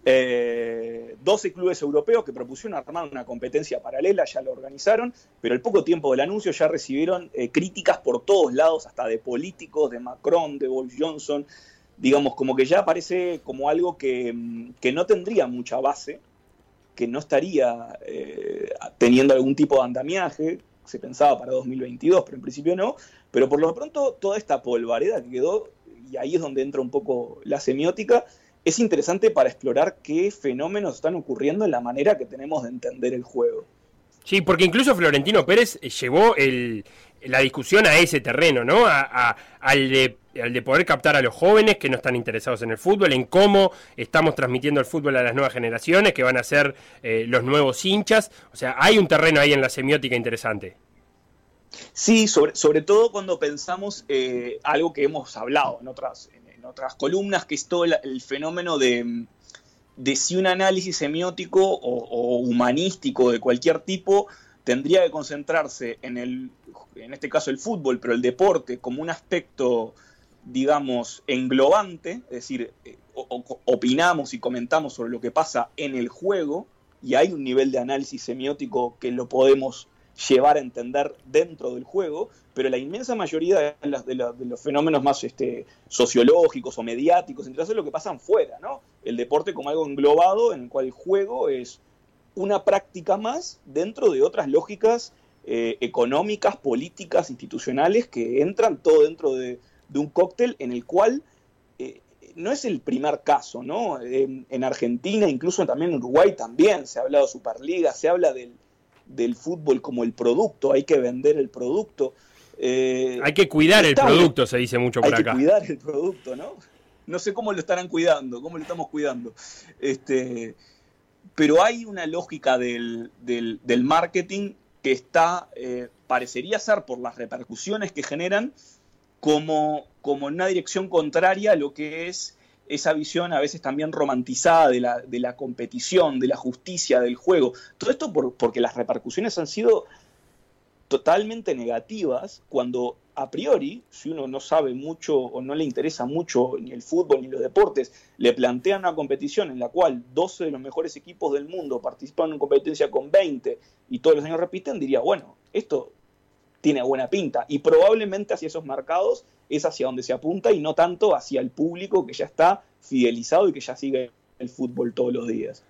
Eh, 12 clubes europeos que propusieron armar una competencia paralela, ya lo organizaron, pero al poco tiempo del anuncio ya recibieron eh, críticas por todos lados, hasta de políticos, de Macron, de Boris Johnson, digamos, como que ya parece como algo que, mm, que no tendría mucha base, que no estaría eh, teniendo algún tipo de andamiaje, se pensaba para 2022, pero en principio no, pero por lo pronto toda esta polvareda que quedó, y ahí es donde entra un poco la semiótica, es interesante para explorar qué fenómenos están ocurriendo en la manera que tenemos de entender el juego. Sí, porque incluso Florentino Pérez eh, llevó el, la discusión a ese terreno, ¿no? A- al, de, al de poder captar a los jóvenes que no están interesados en el fútbol, en cómo estamos transmitiendo el fútbol a las nuevas generaciones, que van a ser eh, los nuevos hinchas. O sea, hay un terreno ahí en la semiótica interesante. Sí, sobre, sobre todo cuando pensamos eh, algo que hemos hablado en otras, en, otras columnas, que es todo el, el fenómeno de, de si un análisis semiótico o, o humanístico de cualquier tipo tendría que concentrarse en el, en este caso el fútbol, pero el deporte como un aspecto, digamos, englobante, es decir, eh, opinamos y comentamos sobre lo que pasa en el juego, y hay un nivel de análisis semiótico que lo podemos llevar a entender dentro del juego, pero la inmensa mayoría de, los fenómenos más este, sociológicos o mediáticos, entonces es lo que pasan fuera, ¿no? El deporte como algo englobado en el cual el juego es una práctica más dentro de otras lógicas eh, económicas, políticas, institucionales que entran todo dentro de, de un cóctel en el cual eh, no es el primer caso, ¿no? En, en Argentina, incluso también en Uruguay también se ha hablado de Superliga, se habla del, del fútbol como el producto, hay que vender el producto. Eh, Hay que cuidar el producto, se dice mucho por hay acá. que cuidar el producto, ¿no? No sé cómo lo estarán cuidando, cómo lo estamos cuidando. Este, pero hay una lógica del, del- del marketing que está, eh, parecería ser por las repercusiones que generan, como, como en una dirección contraria a lo que es esa visión a veces también romantizada de la, de la competición, de la justicia, del juego. Todo esto por- porque las repercusiones han sido totalmente negativas cuando a priori, si uno no sabe mucho o no le interesa mucho ni el fútbol ni los deportes, le plantean una competición en la cual 12 de los mejores equipos del mundo participan en una competencia con 20 y todos los años repiten, diría, bueno, esto tiene buena pinta y probablemente hacia esos mercados es hacia donde se apunta y no tanto hacia el público que ya está fidelizado y que ya sigue el fútbol todos los días.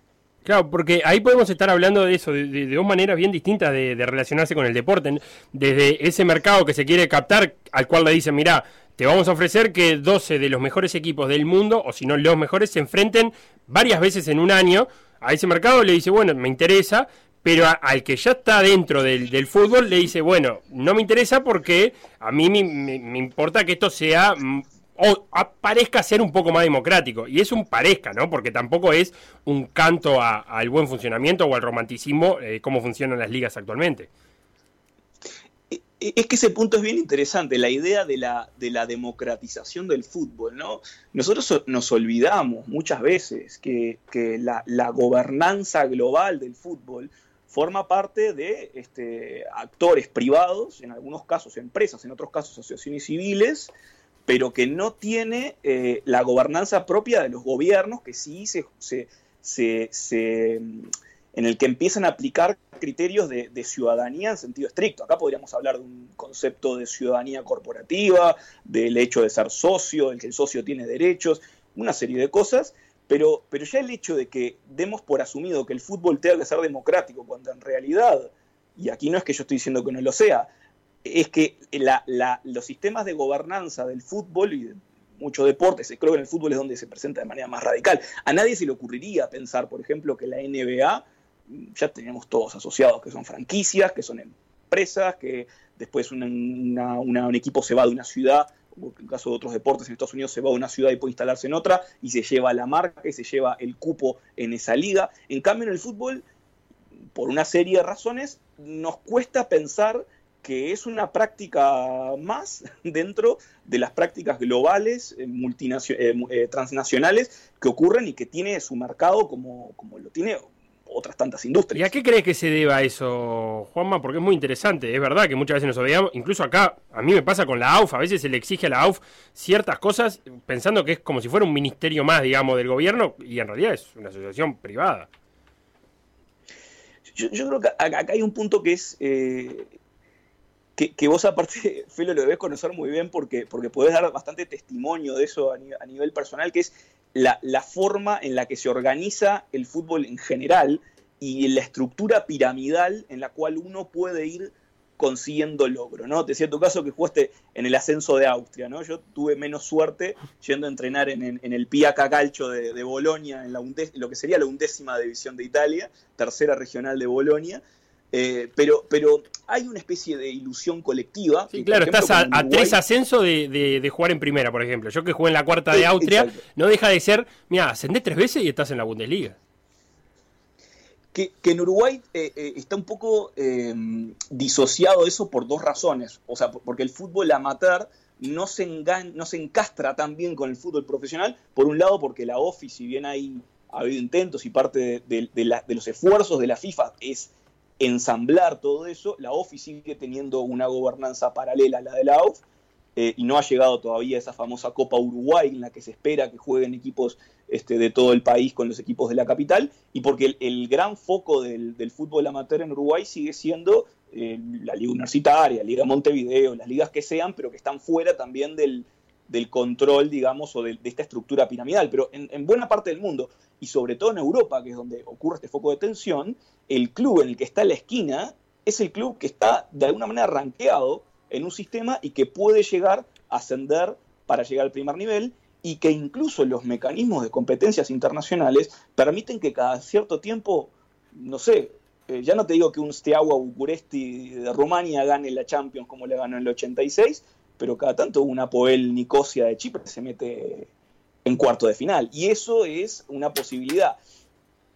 Claro, porque ahí podemos estar hablando de eso, de, dos maneras bien distintas de, relacionarse con el deporte. Desde ese mercado que se quiere captar, al cual le dicen, mira, te vamos a ofrecer que 12 de los mejores equipos del mundo, o si no los mejores, se enfrenten varias veces en un año. A ese mercado le dice, bueno, me interesa, pero al que ya está dentro del, del fútbol le dice, bueno, no me interesa porque a mí me, me- importa que esto sea mm, o parezca ser un poco más democrático. Y es un parezca, ¿no? Porque tampoco es un canto al buen funcionamiento o al romanticismo, eh, cómo funcionan las ligas actualmente. E- Es que ese punto es bien interesante, la idea de la, de la democratización del fútbol, ¿no? Nosotros nos olvidamos muchas veces que, que la, la gobernanza global del fútbol forma parte de este, actores privados, en algunos casos empresas, en otros casos asociaciones civiles, pero que no tiene eh, la gobernanza propia de los gobiernos, que sí se, se, se- se, en el que empiezan a aplicar criterios de, de ciudadanía en sentido estricto. Acá podríamos hablar de un concepto de ciudadanía corporativa, del hecho de ser socio, el que el socio tiene derechos, una serie de cosas, pero, pero ya el hecho de que demos por asumido que el fútbol tenga que ser democrático, cuando en realidad, y aquí no es que yo estoy diciendo que no lo sea, es que los sistemas de gobernanza del fútbol y de muchos deportes, creo que en el fútbol es donde se presenta de manera más radical. A nadie se le ocurriría pensar, por ejemplo, que la NBA, ya tenemos todos asociados, que son franquicias, que son empresas, que después un equipo se va de una ciudad, en caso de otros deportes en Estados Unidos, se va de una ciudad y puede instalarse en otra, y se lleva la marca y se lleva el cupo en esa liga. En cambio, en el fútbol, por una serie de razones, nos cuesta pensar que es una práctica más [laughs] dentro de las prácticas globales, eh, eh, eh, transnacionales que ocurren y que tiene su mercado como, como lo tiene otras tantas ¿Y industrias. a qué crees que se deba eso, Juanma? Porque es muy interesante. Es verdad que muchas veces nos olvidamos, incluso acá, a mí me pasa con la AUF, a veces se le exige a la AUF ciertas cosas pensando que es como si fuera un ministerio más, digamos, del gobierno, y en realidad es una asociación privada. Yo, yo creo que acá hay un punto que es eh, que, que vos aparte, Felo, lo debes conocer muy bien porque, porque podés dar bastante testimonio de eso a nivel personal, que es la, forma en la que se organiza el fútbol en general y la estructura piramidal en la cual uno puede ir consiguiendo logro, ¿no? Te tu caso que jugaste en el ascenso de Austria, ¿no? Yo tuve menos suerte yendo a entrenar en, el Piaca Calcio de, Bolonia, en la lo que sería la undécima división de Italia, tercera regional de Bolonia, eh, pero, pero hay una especie de ilusión colectiva. Sí, claro, ejemplo, estás a, tres ascensos de, de- de jugar en primera, por ejemplo. Yo que jugué en la cuarta de Austria, exacto. no deja de ser, mira, ascendés tres veces y estás en la Bundesliga. que, que en Uruguay eh, eh, está un poco eh, disociado eso por dos razones. O sea, por- porque el fútbol amateur no se, engan- no se encastra tan bien con el fútbol profesional. Por un lado, porque la OFI, si bien hay, ha habido intentos y parte de, de- de la- de los esfuerzos de la FIFA es ensamblar todo eso, la OFI sigue teniendo una gobernanza paralela a la de la OF. eh, y no ha llegado todavía esa famosa Copa Uruguay en la que se espera que jueguen equipos este, de todo el país con los equipos de la capital, y porque el, gran foco del, del fútbol amateur en Uruguay sigue siendo eh, la Liga Universitaria, Liga Montevideo, las ligas que sean, pero que están fuera también del, del control, digamos, o de, esta estructura piramidal. Pero en, en buena parte del mundo, y sobre todo en Europa, que es donde ocurre este foco de tensión, el club en el que está la esquina es el club que está de alguna manera rankeado en un sistema y que puede llegar a ascender para llegar al primer nivel y que incluso los mecanismos de competencias internacionales permiten que cada cierto tiempo, no sé, eh, ya no te digo que un Steaua Bucuresti de Rumania gane la Champions como le ganó en el 86, pero cada tanto un Apoel Nicosia de Chipre se mete en cuarto de final. Y eso es una posibilidad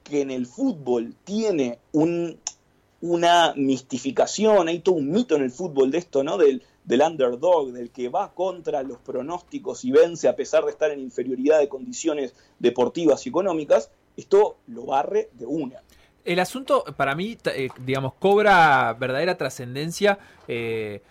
que en el fútbol tiene un, una mistificación, hay todo un mito en el fútbol de esto, ¿no? Del, del underdog, del que va contra los pronósticos y vence a pesar de estar en inferioridad de condiciones deportivas y económicas, esto lo barre de una. El asunto, para mí, eh, digamos, cobra verdadera trascendencia. eh,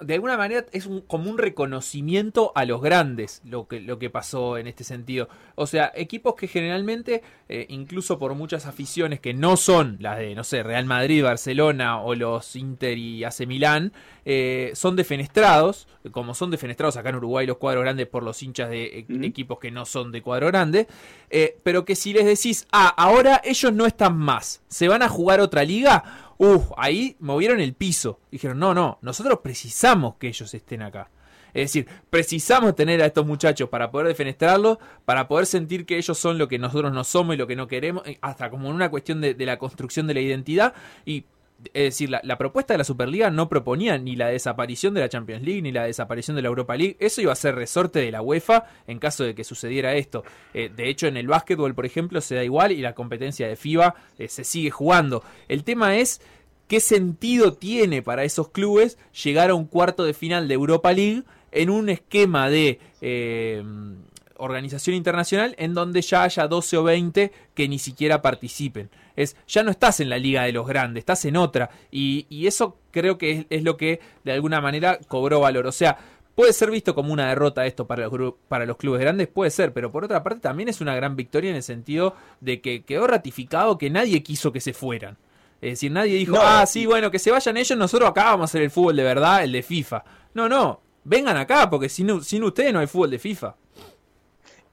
de alguna manera es un, como un reconocimiento a los grandes lo que, lo que pasó en este sentido. O sea, equipos que generalmente, eh, incluso por muchas aficiones que no son las de, no sé, Real Madrid, Barcelona o los Inter y AC Milán, eh, son defenestrados, como son defenestrados acá en Uruguay los cuadros grandes por los hinchas de eh, equipos que no son de cuadro grande, eh, pero que si les decís, ah, ahora ellos no están más, se van a jugar otra liga, Uf, ahí movieron el piso. Dijeron, no, no, nosotros precisamos que ellos estén acá. Es decir, precisamos tener a estos muchachos para poder defenestrarlos, para poder sentir que ellos son lo que nosotros no somos y lo que no queremos, eh, hasta como en una cuestión de, de la construcción de la identidad. Y es decir, la, propuesta de la Superliga no proponía ni la desaparición de la Champions League ni la desaparición de la Europa League. Eso iba a ser resorte de la UEFA en caso de que sucediera esto. Eh, de hecho, en el básquetbol, por ejemplo, se da igual y la competencia de FIBA eh, se sigue jugando. El tema es qué sentido tiene para esos clubes llegar a un cuarto de final de Europa League en un esquema de eh, organización internacional en donde ya haya 12 o 20 que ni siquiera participen. Es, ya no estás en la liga de los grandes, estás en otra. Y, y eso creo que es, es lo que de alguna manera cobró valor. O sea, Puede ser visto como una derrota esto para los, para los clubes grandes, puede ser, pero por otra parte también es una gran victoria en el sentido de que quedó ratificado que nadie quiso que se fueran. Es decir, nadie dijo, No. ah, sí, bueno, que se vayan ellos, nosotros acá vamos a hacer el fútbol de verdad, el de FIFA. No, no, vengan acá, porque sin, sin ustedes no hay fútbol de FIFA.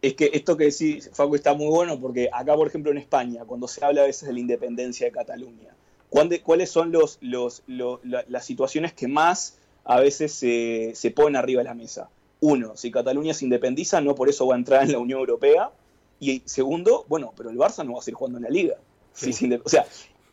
Es que esto que decís, Facu, está muy bueno porque acá, por ejemplo, en España, cuando se habla a veces de la independencia de Cataluña, ¿cuándo- ¿cuáles son los, los, lo- la- las situaciones que más a veces se, se ponen arriba de la mesa? Uno, si Cataluña se independiza, no por eso va a entrar en la Unión Europea. Y segundo, bueno, pero el Barça no va a seguir jugando en la liga. O sea,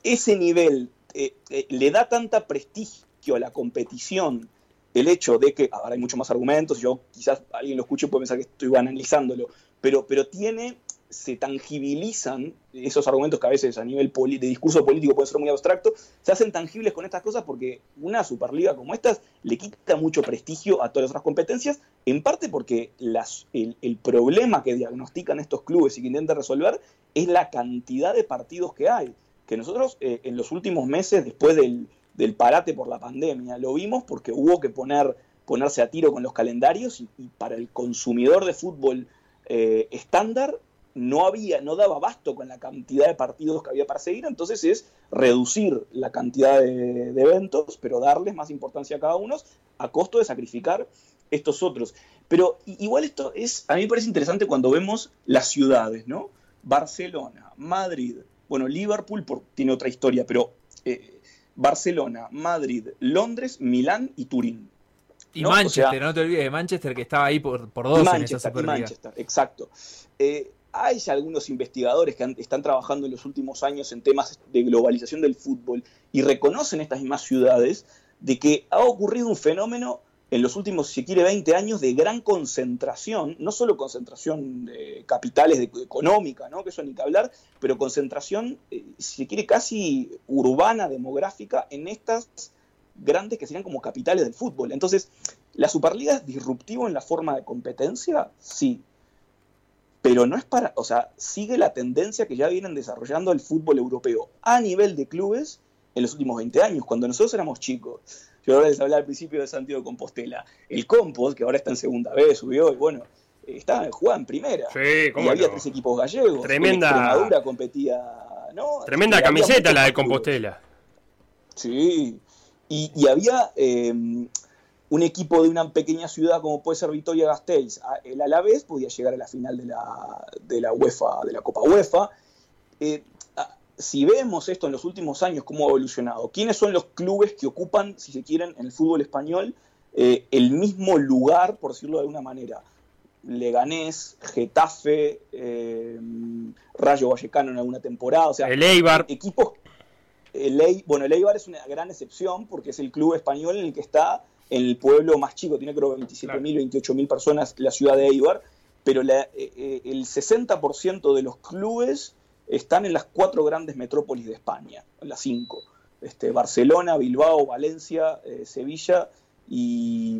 ese nivel eh, eh, le da tanta prestigio a la competición el hecho de que, ahora hay muchos más argumentos, yo quizás alguien lo escuche puede pensar que estoy analizándolo, pero, pero tiene, se tangibilizan esos argumentos que a veces a nivel de discurso político pueden ser muy abstractos, se hacen tangibles con estas cosas porque una Superliga como esta le quita mucho prestigio a todas las otras competencias, en parte porque las, el, el problema que diagnostican estos clubes y que intentan resolver es la cantidad de partidos que hay, que nosotros eh, en los últimos meses, después del, del parate por la pandemia, lo vimos porque hubo que poner, ponerse a tiro con los calendarios y, para el consumidor de fútbol eh, estándar no había, no daba abasto con la cantidad de partidos que había para seguir, entonces es reducir la cantidad de, eventos, pero darles más importancia a cada uno a costo de sacrificar estos otros. Pero igual esto es, a mí me parece interesante cuando vemos las ciudades, ¿no? Barcelona, Madrid, bueno, Liverpool tiene otra historia, pero eh, Barcelona, Madrid, Londres, Milán y Turín. Y ¿no? O Manchester, sea, no te olvides de Manchester que estaba ahí por, por dos y en esa Manchester, y Superliga. Manchester, exacto. Eh, hay algunos investigadores que han- están trabajando en los últimos años en temas de globalización del fútbol y reconocen estas mismas ciudades de que ha ocurrido un fenómeno en los últimos, si quiere, 20 años de gran concentración, no solo concentración de capitales de, económica, ¿no? que eso ni que hablar, pero concentración, eh, si quiere, casi urbana, demográfica, en estas grandes que serían como capitales del fútbol. Entonces, ¿la Superliga es disruptivo en la forma de competencia? Sí. Pero no es para, o sea, sigue la tendencia que ya vienen desarrollando el fútbol europeo a nivel de clubes en los últimos 20 años, cuando nosotros éramos chicos. Yo ahora les hablaba al principio de Santiago de Compostela. El Compost, que ahora está en segunda vez, subió, y bueno, eh, estaba, jugaba en primera. Sí, y había no. tres equipos gallegos. Tremenda- En Extremadura competía, ¿no? Tremenda Y camiseta la de. Compostela. Sí, y, y había eh, un equipo de una pequeña ciudad como puede ser Vitoria Gasteiz, a- el Alavés podía llegar a la final de la, de la UEFA, de la Copa UEFA. Eh, si vemos esto en los últimos años, cómo ha evolucionado, ¿quiénes son los clubes que ocupan, si se quieren, en el fútbol español, eh, el mismo lugar, por decirlo de alguna manera? Leganés, Getafe, eh, Rayo Vallecano en alguna temporada, o sea, El Eibar. equipos el Ei- bueno, el Eibar es una gran excepción porque es el club español en el que está en el pueblo más chico, tiene creo 27.000, 28.000 personas la ciudad de Eibar, pero la- eh, el 60% de los clubes están en las cuatro grandes metrópolis de España, las cinco. Este, Barcelona, Bilbao, Valencia, eh, Sevilla y,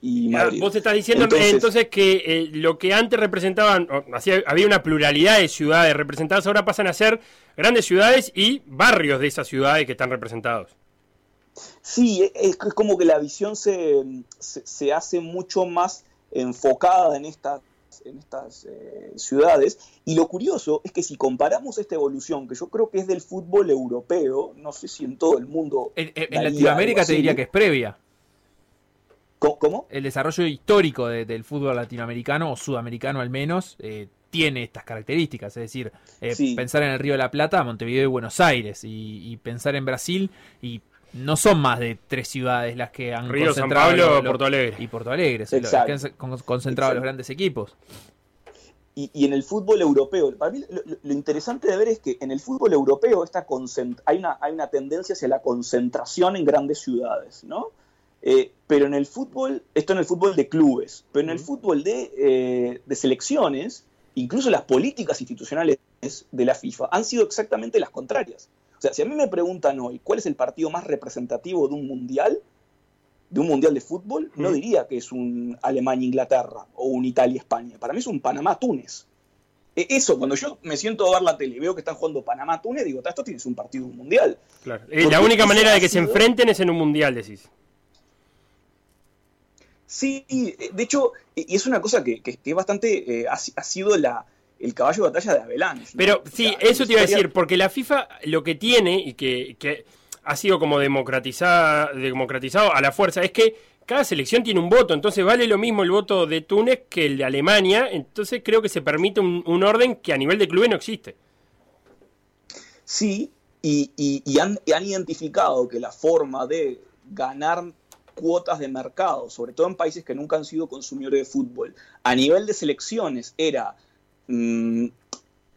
y Madrid. Vos estás diciendo entonces, Entonces- que eh, lo que antes representaban, hacía- había una pluralidad de ciudades representadas, ahora pasan a ser grandes ciudades y barrios de esas ciudades que están representados. Sí, e, es, es como que la visión se, se, se hace mucho más enfocada en estas, en estas eh, ciudades. Y lo curioso es que si comparamos esta evolución, que yo creo que es del fútbol europeo, no sé si en todo el mundo. En, Latinoamérica te diría que es previa. ¿Cómo? cómo? El desarrollo histórico de- del fútbol latinoamericano o sudamericano al menos eh, tiene estas características. Es decir, eh, Sí. pensar en el Río de la Plata, Montevideo y Buenos Aires. Y, y pensar en Brasil y no son más de tres ciudades las que han Río, San concentrado Pablo, lo- lo- Porto Alegre. y Porto Alegre, son los Exacto. que han concentrado los Exacto. grandes equipos. Y, y en el fútbol europeo, para mí lo, interesante de ver es que en el fútbol europeo esta hay, una, hay una tendencia hacia la concentración en grandes ciudades, ¿no? Eh, pero en el fútbol, esto en el fútbol de clubes, pero en el fútbol de, eh, de selecciones, incluso las políticas institucionales de la FIFA han sido exactamente las contrarias. O sea, si a mí me preguntan hoy cuál es el partido más representativo de un mundial, de un mundial de fútbol, no Mm. diría que es un Alemania-Inglaterra o un Italia-España. Para mí es un Panamá-Túnez. E- Eso, cuando yo me siento a ver la tele y veo que están jugando Panamá-Túnez, digo, "Ta, esto tienes un partido de un mundial. Claro. Eh, la única manera de que se enfrenten es en un mundial, decís. Sí, eh, de hecho, eh, y es una cosa que, que- que es bastante, eh, ha, ha sido la, el caballo de batalla de Avalanche. Pero sí, eso te iba a decir, porque la FIFA lo que tiene y que, que ha sido como democratizada, democratizado a la fuerza es que cada selección tiene un voto, entonces vale lo mismo el voto de Túnez que el de Alemania, entonces creo que se permite un, un orden que a nivel de clubes no existe. Sí, y, y- y han, y han identificado que la forma de ganar cuotas de mercado, sobre todo en países que nunca han sido consumidores de fútbol, a nivel de selecciones era mm,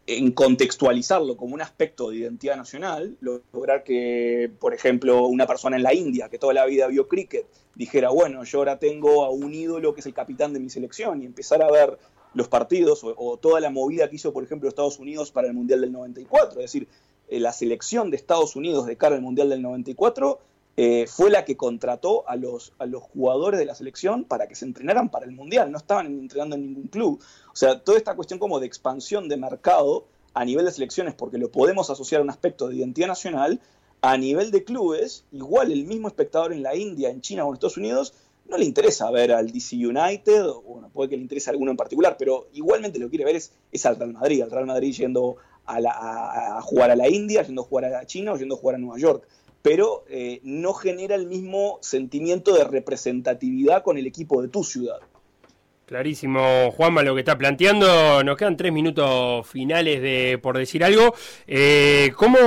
en contextualizarlo como un aspecto de identidad nacional, lograr que, por ejemplo, una persona en la India que toda la vida vio cricket dijera, bueno, yo ahora tengo a un ídolo que es el capitán de mi selección y empezar a ver los partidos o, toda la movida que hizo, por ejemplo, Estados Unidos para el Mundial del 94, es decir, eh, la selección de Estados Unidos de cara al Mundial del 94 eh, fue la que contrató a los, a los jugadores de la selección para que se entrenaran para el Mundial, no estaban entrenando en ningún club. O sea, toda esta cuestión como de expansión de mercado a nivel de selecciones, porque lo podemos asociar a un aspecto de identidad nacional, a nivel de clubes, igual el mismo espectador en la India, en China o en Estados Unidos, no le interesa ver al DC United, o bueno, puede que le interese a alguno en particular, pero igualmente lo que quiere ver es, es al Real Madrid, al Real Madrid yendo a, a jugar a la India, yendo a jugar a China o yendo a jugar a Nueva York. Pero eh, no genera el mismo sentimiento de representatividad con el equipo de tu ciudad. Clarísimo, Juanma, lo que está planteando. Nos quedan tres minutos finales de por decir algo. Eh, ¿Cómo?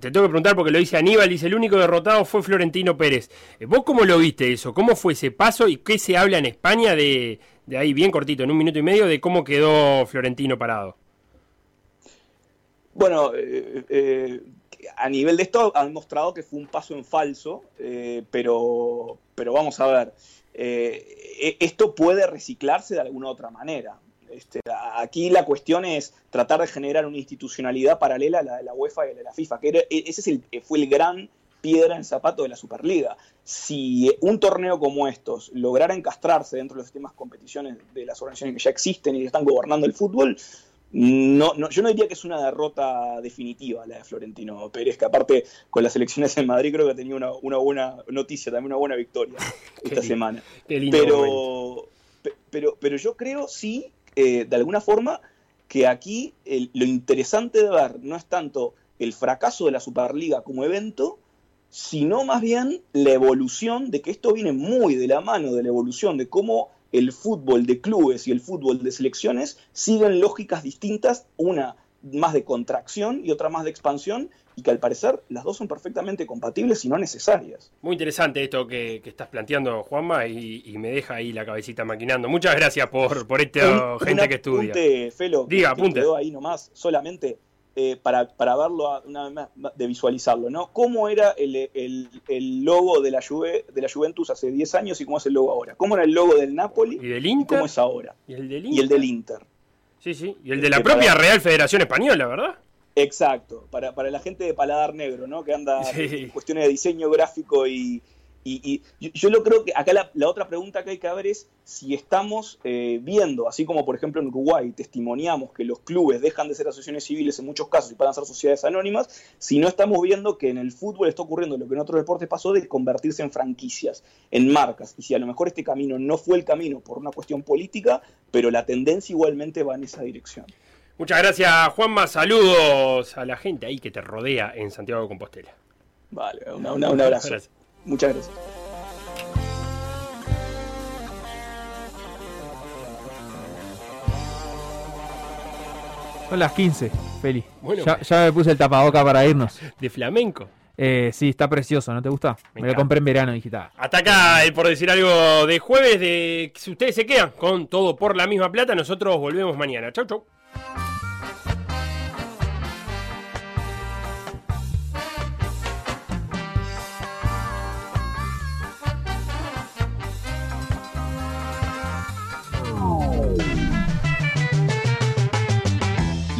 Te tengo que preguntar porque lo dice Aníbal, dice el único derrotado fue Florentino Pérez. Eh, ¿Vos cómo lo viste eso? ¿Cómo fue ese paso y qué se habla en España de, de ahí, bien cortito, en un minuto y medio, de cómo quedó Florentino parado? Bueno, eh, eh, a nivel de esto han mostrado que fue un paso en falso, eh, pero, pero vamos a ver, eh, e- esto puede reciclarse de alguna otra manera. Este, aquí la cuestión es tratar de generar una institucionalidad paralela a la de la UEFA y a la de la FIFA, que e- ese es el, fue el gran piedra en zapato de la Superliga. Si un torneo como estos lograra encastrarse dentro de los sistemas competiciones de las organizaciones que ya existen y que están gobernando el fútbol, no, no, yo no diría que es una derrota definitiva la de Florentino Pérez, que aparte con las elecciones en Madrid creo que tenía una, una buena noticia, también una buena victoria [laughs] esta semana. Qué lindo. Pero, pe- pero, pero yo creo sí, eh, de alguna forma, que aquí el- lo interesante de ver no es tanto el fracaso de la Superliga como evento, sino más bien la evolución de que esto viene muy de la mano de la evolución de cómo el fútbol de clubes y el fútbol de selecciones siguen lógicas distintas, una más de contracción y otra más de expansión, y que al parecer las dos son perfectamente compatibles y no necesarias. Muy interesante esto que, que estás planteando, Juanma, y, y me deja ahí la cabecita maquinando. Muchas gracias por, por esta gente que estudia. apunte, Felo, Diga, que apunte. quedó ahí nomás, solamente eh, para, para verlo, una vez más, de visualizarlo, ¿no? ¿Cómo era el, el- el logo de la, Juve, de la Juventus hace 10 años y cómo es el logo ahora? ¿Cómo era el logo del Napoli ¿Y del y Inter? cómo es ahora? ¿Y el del Y el del Inter. Sí, sí. Y el de la Que propia para- Real Federación Española, ¿verdad? Exacto, para, para la gente de paladar negro, ¿no? Que anda Sí. en cuestiones de diseño gráfico y, y- y yo, yo lo creo que acá la, la otra pregunta que hay que ver es si estamos eh, viendo, así como por ejemplo en Uruguay testimoniamos que los clubes dejan de ser asociaciones civiles en muchos casos y pasan a ser sociedades anónimas, si no estamos viendo que en el fútbol está ocurriendo lo que en otros deportes pasó de convertirse en franquicias, en marcas, y si a lo mejor este camino no fue el camino por una cuestión política, pero la tendencia igualmente va en esa dirección. Muchas gracias, Juanma. Saludos a la gente ahí que te rodea en Santiago de Compostela. Vale, una- una- un abrazo. Gracias. Muchas gracias. Son las 15, Feli. Bueno, ya, me puse el tapaboca para irnos. De flamenco. Eh, sí, está precioso, ¿no te gusta? Me, me lo compré en verano, digital. Ah. Hasta acá, el por decir algo de jueves, de si ustedes se quedan con todo por la misma plata, nosotros volvemos mañana. Chau, chau.